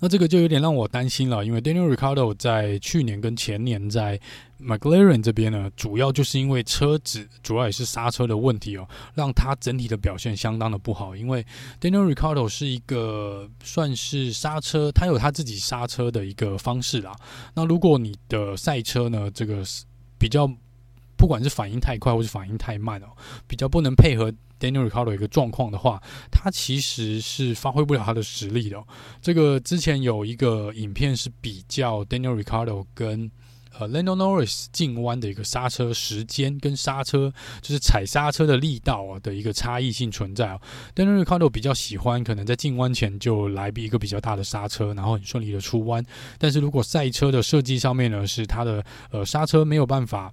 那这个就有点让我担心了，因为 Daniel r i c a r d o 在去年跟前年在 McLaren 这边呢，主要就是因为车子，主要也是刹车的问题哦，让他整体的表现相当的不好。因为 Daniel r i c a r d o 是一个算是刹车，他有他自己刹车的一个方式啦。那如果你的赛车呢，这个比较。不管是反应太快或是反应太慢哦，比较不能配合 Daniel Ricciardo 一个状况的话，他其实是发挥不了他的实力的。这个之前有一个影片是比较 Daniel Ricciardo 跟呃 Lando Norris 进弯的一个刹车时间跟刹车就是踩刹车的力道啊的一个差异性存在哦。Daniel Ricciardo 比较喜欢可能在进弯前就来一个比较大的刹车，然后很顺利的出弯。但是如果赛车的设计上面呢，是他的呃刹车没有办法。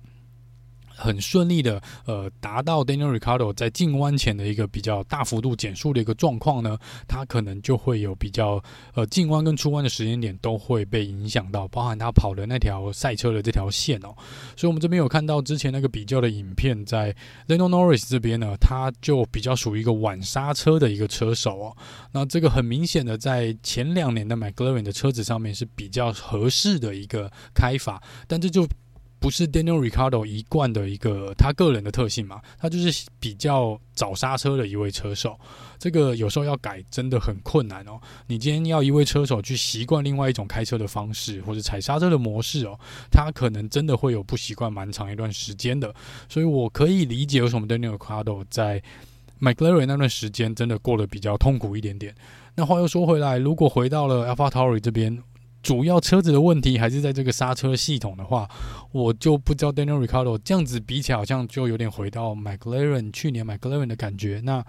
很顺利的，呃，达到 Daniel Ricciardo 在进弯前的一个比较大幅度减速的一个状况呢，他可能就会有比较，呃，进弯跟出弯的时间点都会被影响到，包含他跑的那条赛车的这条线哦。所以，我们这边有看到之前那个比较的影片，在 Lando Norris 这边呢，他就比较属于一个晚刹车的一个车手哦。那这个很明显的，在前两年的 McLaren 的车子上面是比较合适的一个开法，但这就。不是 Daniel Ricardo 一贯的一个他个人的特性嘛，他就是比较早刹车的一位车手。这个有时候要改真的很困难哦。你今天要一位车手去习惯另外一种开车的方式，或者踩刹车的模式哦，他可能真的会有不习惯蛮长一段时间的。所以我可以理解为什么 Daniel Ricardo 在 McLaren 那段时间真的过得比较痛苦一点点。那话又说回来，如果回到了 AlphaTauri 这边。主要车子的问题还是在这个刹车系统的话，我就不知道 Daniel Ricardo 这样子比起来，好像就有点回到 McLaren 去年 McLaren 的感觉。那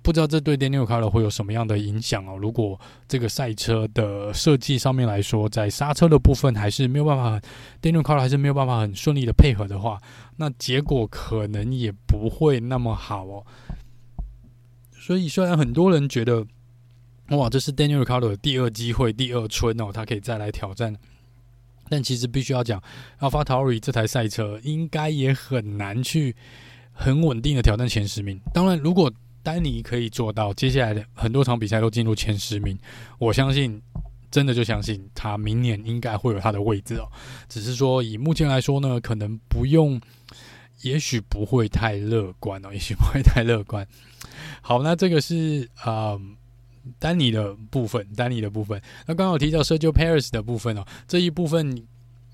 不知道这对 Daniel c a r d o 会有什么样的影响哦？如果这个赛车的设计上面来说，在刹车的部分还是没有办法，Daniel Ricardo 还是没有办法很顺利的配合的话，那结果可能也不会那么好哦。所以虽然很多人觉得。哇，这是 Daniel Ricardo 的第二机会、第二春哦，他可以再来挑战。但其实必须要讲，AlphaTauri 这台赛车应该也很难去很稳定的挑战前十名。当然，如果丹尼可以做到，接下来的很多场比赛都进入前十名，我相信，真的就相信他明年应该会有他的位置哦。只是说，以目前来说呢，可能不用，也许不会太乐观哦，也许不会太乐观。好，那这个是啊。嗯丹尼的部分，丹尼的部分。那刚刚有提到 Sergio Perez 的部分哦，这一部分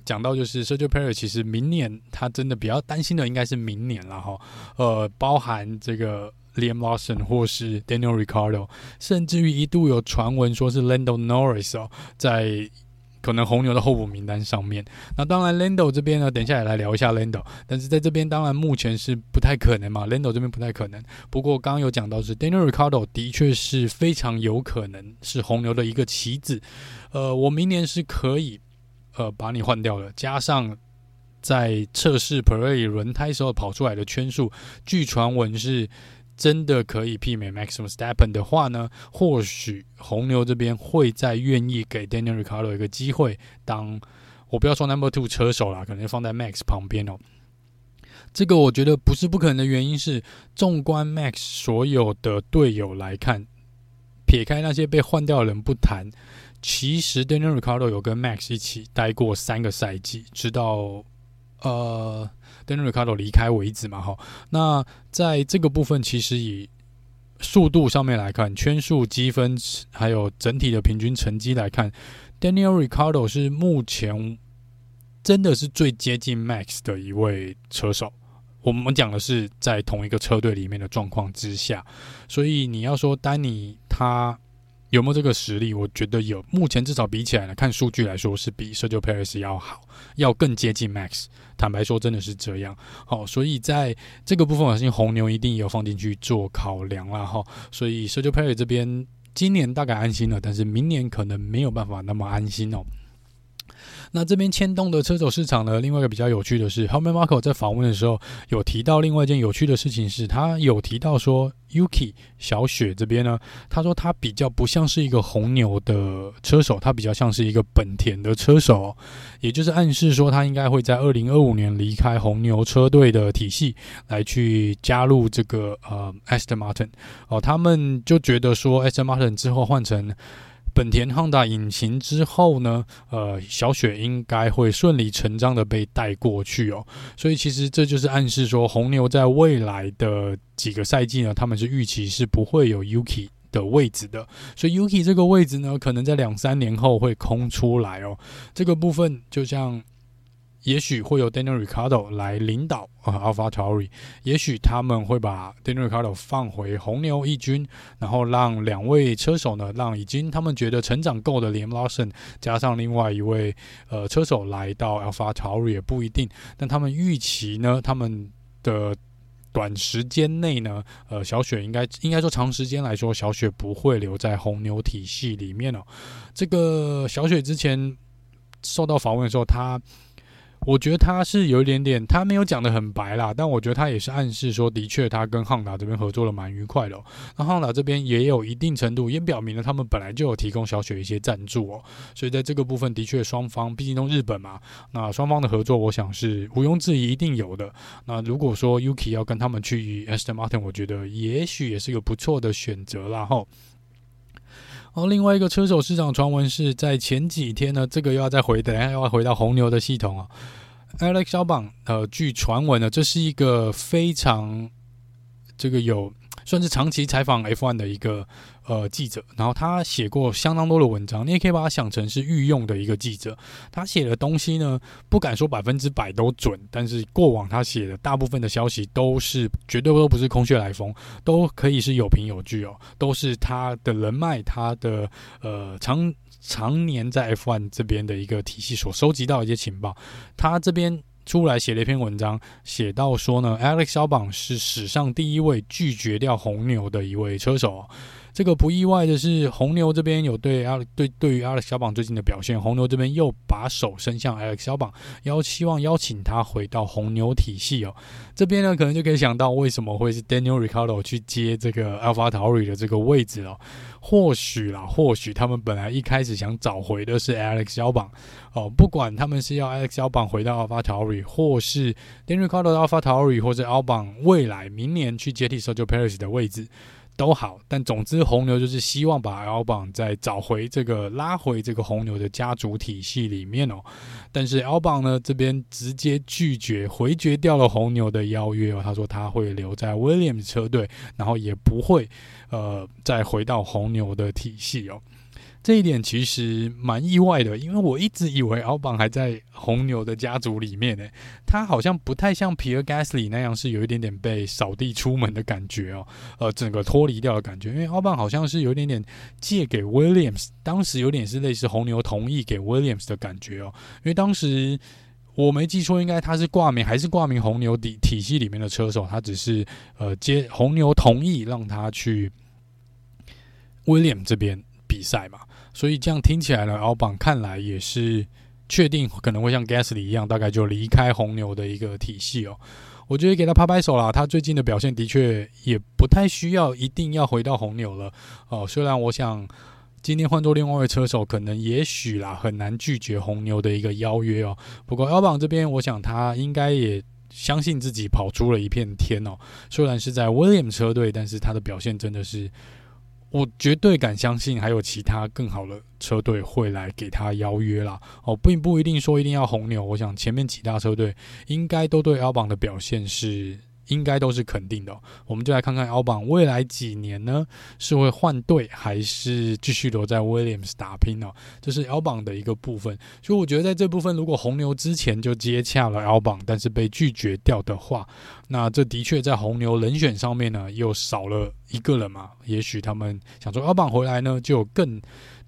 讲到就是 Sergio Perez 其实明年他真的比较担心的应该是明年了哈。呃，包含这个 Liam Lawson 或是 Daniel Ricardo，甚至于一度有传闻说是 Lando Norris 哦，在。可能红牛的候补名单上面，那当然 Lando 这边呢，等一下也来聊一下 Lando，但是在这边当然目前是不太可能嘛，Lando 这边不太可能。不过刚刚有讲到是 Daniel Ricciardo 的确是非常有可能是红牛的一个棋子，呃，我明年是可以呃把你换掉了，加上在测试 PRE 轮胎时候跑出来的圈数，据传闻是。真的可以媲美 Max Verstappen 的话呢，或许红牛这边会再愿意给 Daniel r i c a r d o 一个机会，当我不要说 Number Two 车手啦，可能放在 Max 旁边哦。这个我觉得不是不可能的原因是，纵观 Max 所有的队友来看，撇开那些被换掉的人不谈，其实 Daniel r i c a r d o 有跟 Max 一起待过三个赛季，直到呃。Daniel Ricardo 离开为止嘛，哈，那在这个部分，其实以速度上面来看，圈数积分还有整体的平均成绩来看，Daniel Ricardo 是目前真的是最接近 Max 的一位车手。我们讲的是在同一个车队里面的状况之下，所以你要说丹尼他。有没有这个实力？我觉得有。目前至少比起来呢，看数据来说是比 Sergio Perez 要好，要更接近 Max。坦白说，真的是这样。好，所以在这个部分，我相信红牛一定也有放进去做考量了哈。所以 Sergio Perez 这边今年大概安心了，但是明年可能没有办法那么安心哦。那这边牵动的车手市场呢？另外一个比较有趣的是，Helmut Marko 在访问的时候有提到另外一件有趣的事情，是他有提到说，Yuki 小雪这边呢，他说他比较不像是一个红牛的车手，他比较像是一个本田的车手，也就是暗示说他应该会在二零二五年离开红牛车队的体系，来去加入这个呃 Aston Martin 哦，他们就觉得说 Aston Martin 之后换成。本田 Honda 引擎之后呢，呃，小雪应该会顺理成章的被带过去哦，所以其实这就是暗示说，红牛在未来的几个赛季呢，他们是预期是不会有 Yuki 的位置的，所以 Yuki 这个位置呢，可能在两三年后会空出来哦，这个部分就像。也许会有 Daniel r i c a r d o 来领导啊 AlphaTauri，也许他们会把 Daniel r i c a r d o 放回红牛一军，然后让两位车手呢，让已经他们觉得成长够的 Liam Lawson 加上另外一位呃车手来到 AlphaTauri 也不一定。但他们预期呢，他们的短时间内呢，呃，小雪应该应该说长时间来说，小雪不会留在红牛体系里面哦。这个小雪之前受到访问的时候，他。我觉得他是有一点点，他没有讲得很白啦，但我觉得他也是暗示说，的确他跟汉达这边合作的蛮愉快的。那汉达这边也有一定程度，也表明了他们本来就有提供小雪一些赞助哦，所以在这个部分的确双方毕竟都日本嘛，那双方的合作我想是毋庸置疑一定有的。那如果说 Yuki 要跟他们去 Aston Martin，我觉得也许也是个不错的选择啦吼。哦另外一个车手市场传闻是在前几天呢，这个又要再回，等下又要回到红牛的系统哦。Alex 小榜，呃，据传闻呢，这是一个非常这个有算是长期采访 F1 的一个呃记者，然后他写过相当多的文章，你也可以把它想成是御用的一个记者。他写的东西呢，不敢说百分之百都准，但是过往他写的大部分的消息都是绝对都不是空穴来风，都可以是有凭有据哦，都是他的人脉，他的呃长。常年在 F1 这边的一个体系所收集到一些情报，他这边出来写了一篇文章，写到说呢，Alex Albon 是史上第一位拒绝掉红牛的一位车手。这个不意外的是，红牛这边有对阿对对于 Alex 小榜最近的表现，红牛这边又把手伸向 Alex 小榜，邀希望邀请他回到红牛体系哦。这边呢，可能就可以想到为什么会是 Daniel Ricardo 去接这个 AlphaTauri 的这个位置了。或许啦，或许他们本来一开始想找回的是 Alex 小榜哦，不管他们是要 Alex 小榜回到 AlphaTauri，或是 Daniel Ricardo AlphaTauri，或者 Albon 未来明年去接替 Sergio Perez 的位置。都好，但总之红牛就是希望把 Albon 再找回这个拉回这个红牛的家族体系里面哦。但是 Albon 呢这边直接拒绝回绝掉了红牛的邀约哦。他说他会留在 Williams 车队，然后也不会呃再回到红牛的体系哦。这一点其实蛮意外的，因为我一直以为奥邦还在红牛的家族里面呢，他好像不太像皮尔加斯里那样是有一点点被扫地出门的感觉哦，呃，整个脱离掉的感觉，因为奥邦好像是有一点点借给 Williams，当时有点是类似红牛同意给 Williams 的感觉哦，因为当时我没记错，应该他是挂名还是挂名红牛体体系里面的车手，他只是呃接红牛同意让他去 William 这边比赛嘛。所以这样听起来呢，奥邦看来也是确定可能会像 Gasly 一样，大概就离开红牛的一个体系哦。我觉得给他拍拍手啦，他最近的表现的确也不太需要一定要回到红牛了哦。虽然我想今天换做另外一位车手，可能也许啦很难拒绝红牛的一个邀约哦。不过奥邦这边，我想他应该也相信自己跑出了一片天哦。虽然是在 William 车队，但是他的表现真的是。我绝对敢相信，还有其他更好的车队会来给他邀约啦。哦，并不一定说一定要红牛。我想前面几大车队应该都对 Albon 的表现是。应该都是肯定的，我们就来看看 Albon 未来几年呢，是会换队还是继续留在 Williams 打拼呢？这是 Albon 的一个部分，所以我觉得在这部分，如果红牛之前就接洽了 Albon，但是被拒绝掉的话，那这的确在红牛人选上面呢又少了一个人嘛。也许他们想说 Albon 回来呢，就有更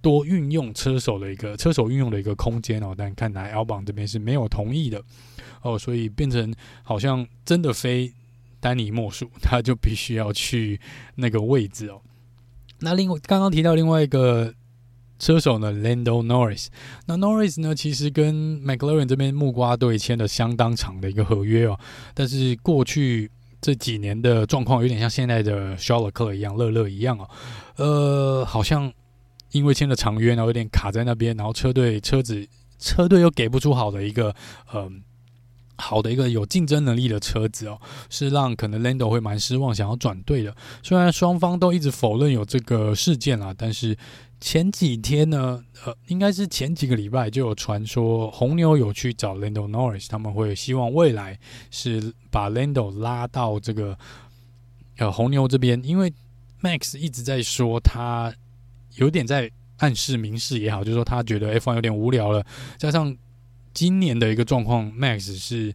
多运用车手的一个车手运用的一个空间哦。但看来 Albon 这边是没有同意的哦，所以变成好像真的非。丹尼莫属，他就必须要去那个位置哦。那另外刚刚提到另外一个车手呢，Lando Norris。那 Norris 呢，其实跟 McLaren 这边木瓜队签了相当长的一个合约哦。但是过去这几年的状况有点像现在的肖尔克一样，乐乐一样哦。呃，好像因为签了长约，然后有点卡在那边，然后车队车子车队又给不出好的一个嗯。好的一个有竞争能力的车子哦，是让可能 Lando 会蛮失望，想要转队的。虽然双方都一直否认有这个事件啦，但是前几天呢，呃，应该是前几个礼拜就有传说红牛有去找 Lando Norris，他们会希望未来是把 Lando 拉到这个呃红牛这边，因为 Max 一直在说他有点在暗示明示也好，就是说他觉得 F1 有点无聊了，加上。今年的一个状况，Max 是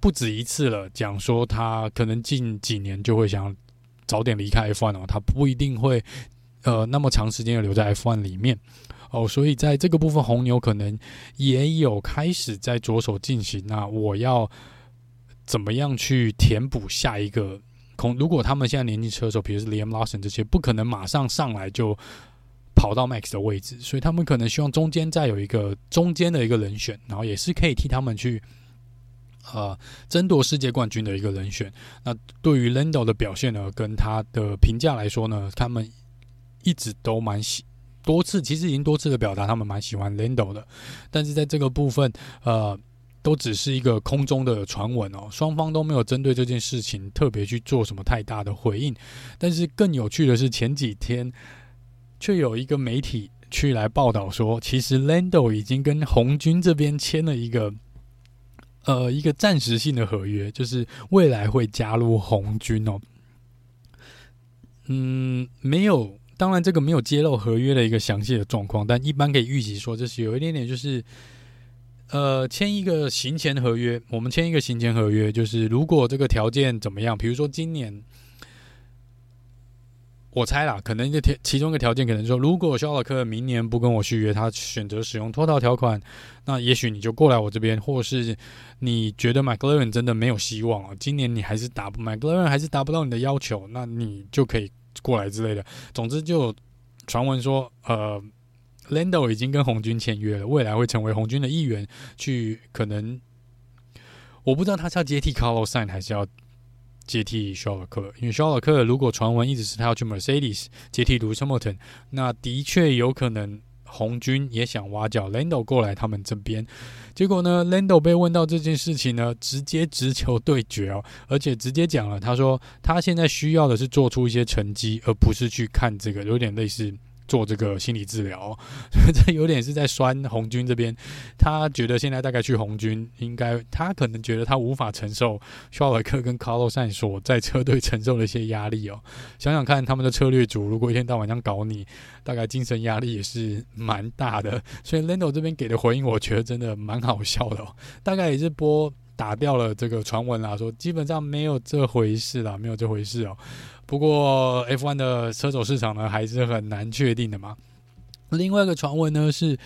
不止一次了，讲说他可能近几年就会想早点离开 F1 哦，他不一定会呃那么长时间的留在 F1 里面哦，所以在这个部分，红牛可能也有开始在着手进行。那我要怎么样去填补下一个空？如果他们现在年轻车手，比如是 Liam Lawson 这些，不可能马上上来就。跑到 Max 的位置，所以他们可能希望中间再有一个中间的一个人选，然后也是可以替他们去呃争夺世界冠军的一个人选。那对于 Lando 的表现呢，跟他的评价来说呢，他们一直都蛮喜多次，其实已经多次的表达他们蛮喜欢 Lando 的，但是在这个部分呃都只是一个空中的传闻哦，双方都没有针对这件事情特别去做什么太大的回应。但是更有趣的是前几天。却有一个媒体去来报道说，其实 Lando 已经跟红军这边签了一个呃一个暂时性的合约，就是未来会加入红军哦。嗯，没有，当然这个没有揭露合约的一个详细的状况，但一般可以预期说，这是有一点点就是。呃，签一个行前合约，我们签一个行前合约，就是如果这个条件怎么样，比如说今年，我猜啦，可能一个条，其中一个条件可能说，如果肖尔克明年不跟我续约，他选择使用脱逃条款，那也许你就过来我这边，或是你觉得 McLaren 真的没有希望了，今年你还是达不 McLaren 还是达不到你的要求，那你就可以过来之类的。总之，就传闻说，呃。Lando 已经跟红军签约了，未来会成为红军的一员。去可能我不知道他是要接替 Carlos Sainz 还是要接替肖尔克，因为肖尔克如果传闻一直是他要去 Mercedes 接替 Lewis Hamilton，那的确有可能红军也想挖角 Lando 过来他们这边。结果呢，Lando 被问到这件事情呢，直接直球对决哦，而且直接讲了，他说他现在需要的是做出一些成绩，而不是去看这个，有点类似。做这个心理治疗，这有点是在酸红军这边。他觉得现在大概去红军，应该他可能觉得他无法承受肖尔克跟卡洛赛所在车队承受的一些压力哦。想想看，他们的策略组如果一天到晚这样搞你，大概精神压力也是蛮大的。所以 Lando 这边给的回应，我觉得真的蛮好笑的哦。大概也是播打掉了这个传闻啦，说基本上没有这回事啦，没有这回事哦。不过 F1 的车手市场呢，还是很难确定的嘛。另外一个传闻呢是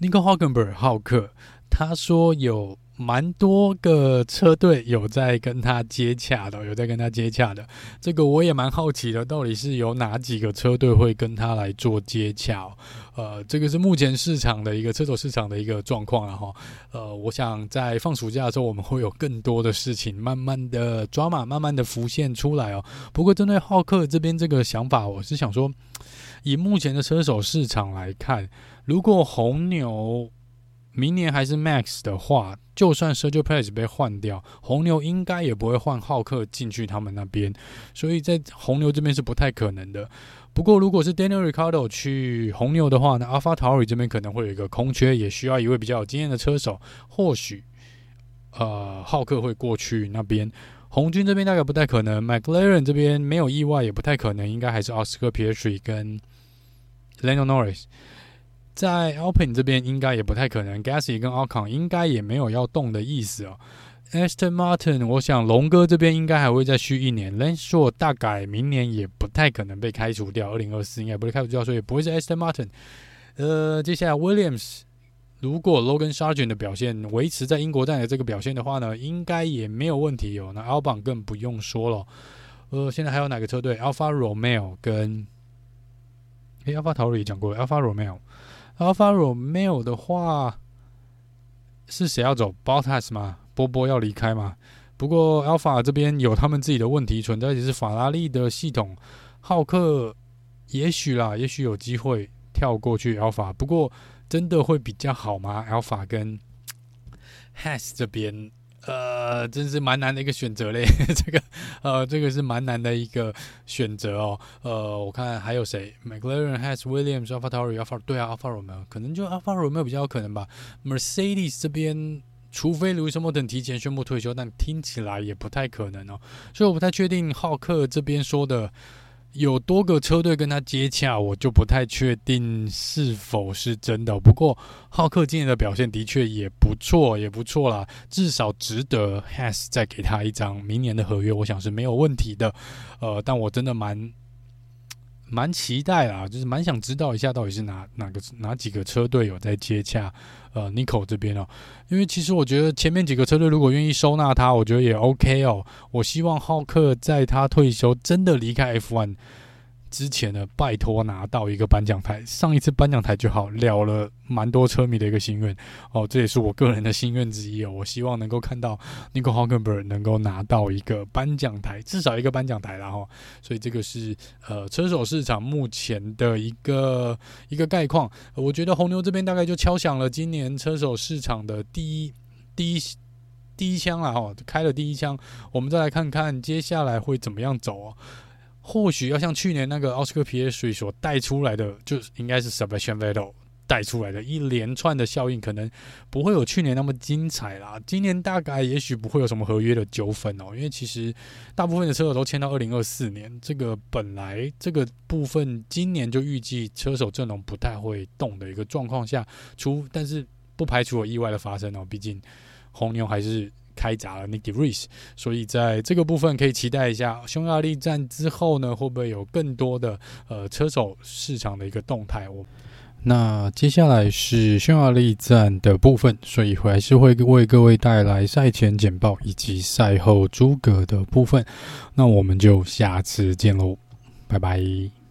Nico h o g k e n b e r g 浩克，他说有蛮多个车队有在跟他接洽的，有在跟他接洽的。这个我也蛮好奇的，到底是有哪几个车队会跟他来做接洽？呃，这个是目前市场的一个车手市场的一个状况了哈。呃，我想在放暑假的时候，我们会有更多的事情慢慢的抓马，慢慢的浮现出来哦。不过针对浩克这边这个想法，我是想说，以目前的车手市场来看，如果红牛明年还是 Max 的话，就算 Sergio Perez 被换掉，红牛应该也不会换浩克进去他们那边，所以在红牛这边是不太可能的。不过，如果是 Daniel r i c a r d o 去红牛的话，那 AlphaTauri 这边可能会有一个空缺，也需要一位比较有经验的车手。或许，呃，浩克会过去那边。红军这边大概不太可能。McLaren 这边没有意外也不太可能，应该还是 Oscar Piastri 跟 Lando Norris。在 Alpin 这边应该也不太可能，Gasly 跟 Alcon 应该也没有要动的意思哦。Aston Martin，我想龙哥这边应该还会再续一年。Lance Stroll 大概明年也不太可能被开除掉，二零二四应该不会开除掉，所以不会是 Aston Martin。呃，接下来 Williams，如果 Logan Sargent 的表现维持在英国站的这个表现的话呢，应该也没有问题哦。那 Albon 更不用说了。呃，现在还有哪个车队 Alpha Romeo 跟诶 Alpha Tauri 也讲过，Alfa Romeo Alpha Romeo 的话是谁要走？Bottas 吗？波波要离开吗？不过 Alpha 这边有他们自己的问题存在，也是法拉利的系统。浩克也许啦，也许有机会跳过去 Alpha，不过真的会比较好吗？Alpha 跟 Has 这边，呃，真是蛮难的一个选择嘞。这个，呃，这个是蛮难的一个选择哦。呃，我看还有谁，McLaren has、Williams、AlphaTauri、Alpha，对啊，Alfa Romeo 可能就 Alfa Romeo 比较有可能吧。Mercedes 这边。除非 Lewis Hamilton 提前宣布退休，但听起来也不太可能哦，所以我不太确定浩克这边说的有多个车队跟他接洽，我就不太确定是否是真的。不过浩克今年的表现的确也不错，也不错啦，至少值得 Has 再给他一张明年的合约，我想是没有问题的。呃，但我真的蛮。蛮期待啦，就是蛮想知道一下到底是哪哪个哪几个车队有在接洽呃 Nico 这边哦，因为其实我觉得前面几个车队如果愿意收纳他，我觉得也 OK 哦。我希望浩克在他退休真的离开 F1。之前呢，拜托拿到一个颁奖台，上一次颁奖台就好，了了蛮多车迷的一个心愿哦，这也是我个人的心愿之一哦。我希望能够看到 Nico Hulkenberg 能够拿到一个颁奖台，至少一个颁奖台啦哈。所以这个是呃车手市场目前的一个一个概况。我觉得红牛这边大概就敲响了今年车手市场的第一第一第一枪了哈，开了第一枪。我们再来看看接下来会怎么样走哦。或许要像去年那个奥斯卡皮耶水所带出来的，就应该是 Sebastian Vettel 带出来的一连串的效应，可能不会有去年那么精彩啦。今年大概也许不会有什么合约的纠纷哦，因为其实大部分的车手都签到二零二四年，这个本来这个部分今年就预计车手阵容不太会动的一个状况下，出但是不排除有意外的发生哦，毕竟红牛还是。开闸了 Nick de Vries，所以在这个部分可以期待一下匈牙利站之后呢，会不会有更多的呃车手市场的一个动态？我那接下来是匈牙利站的部分，所以还是会为各位带来赛前简报以及赛后诸葛的部分。那我们就下次见喽，拜拜。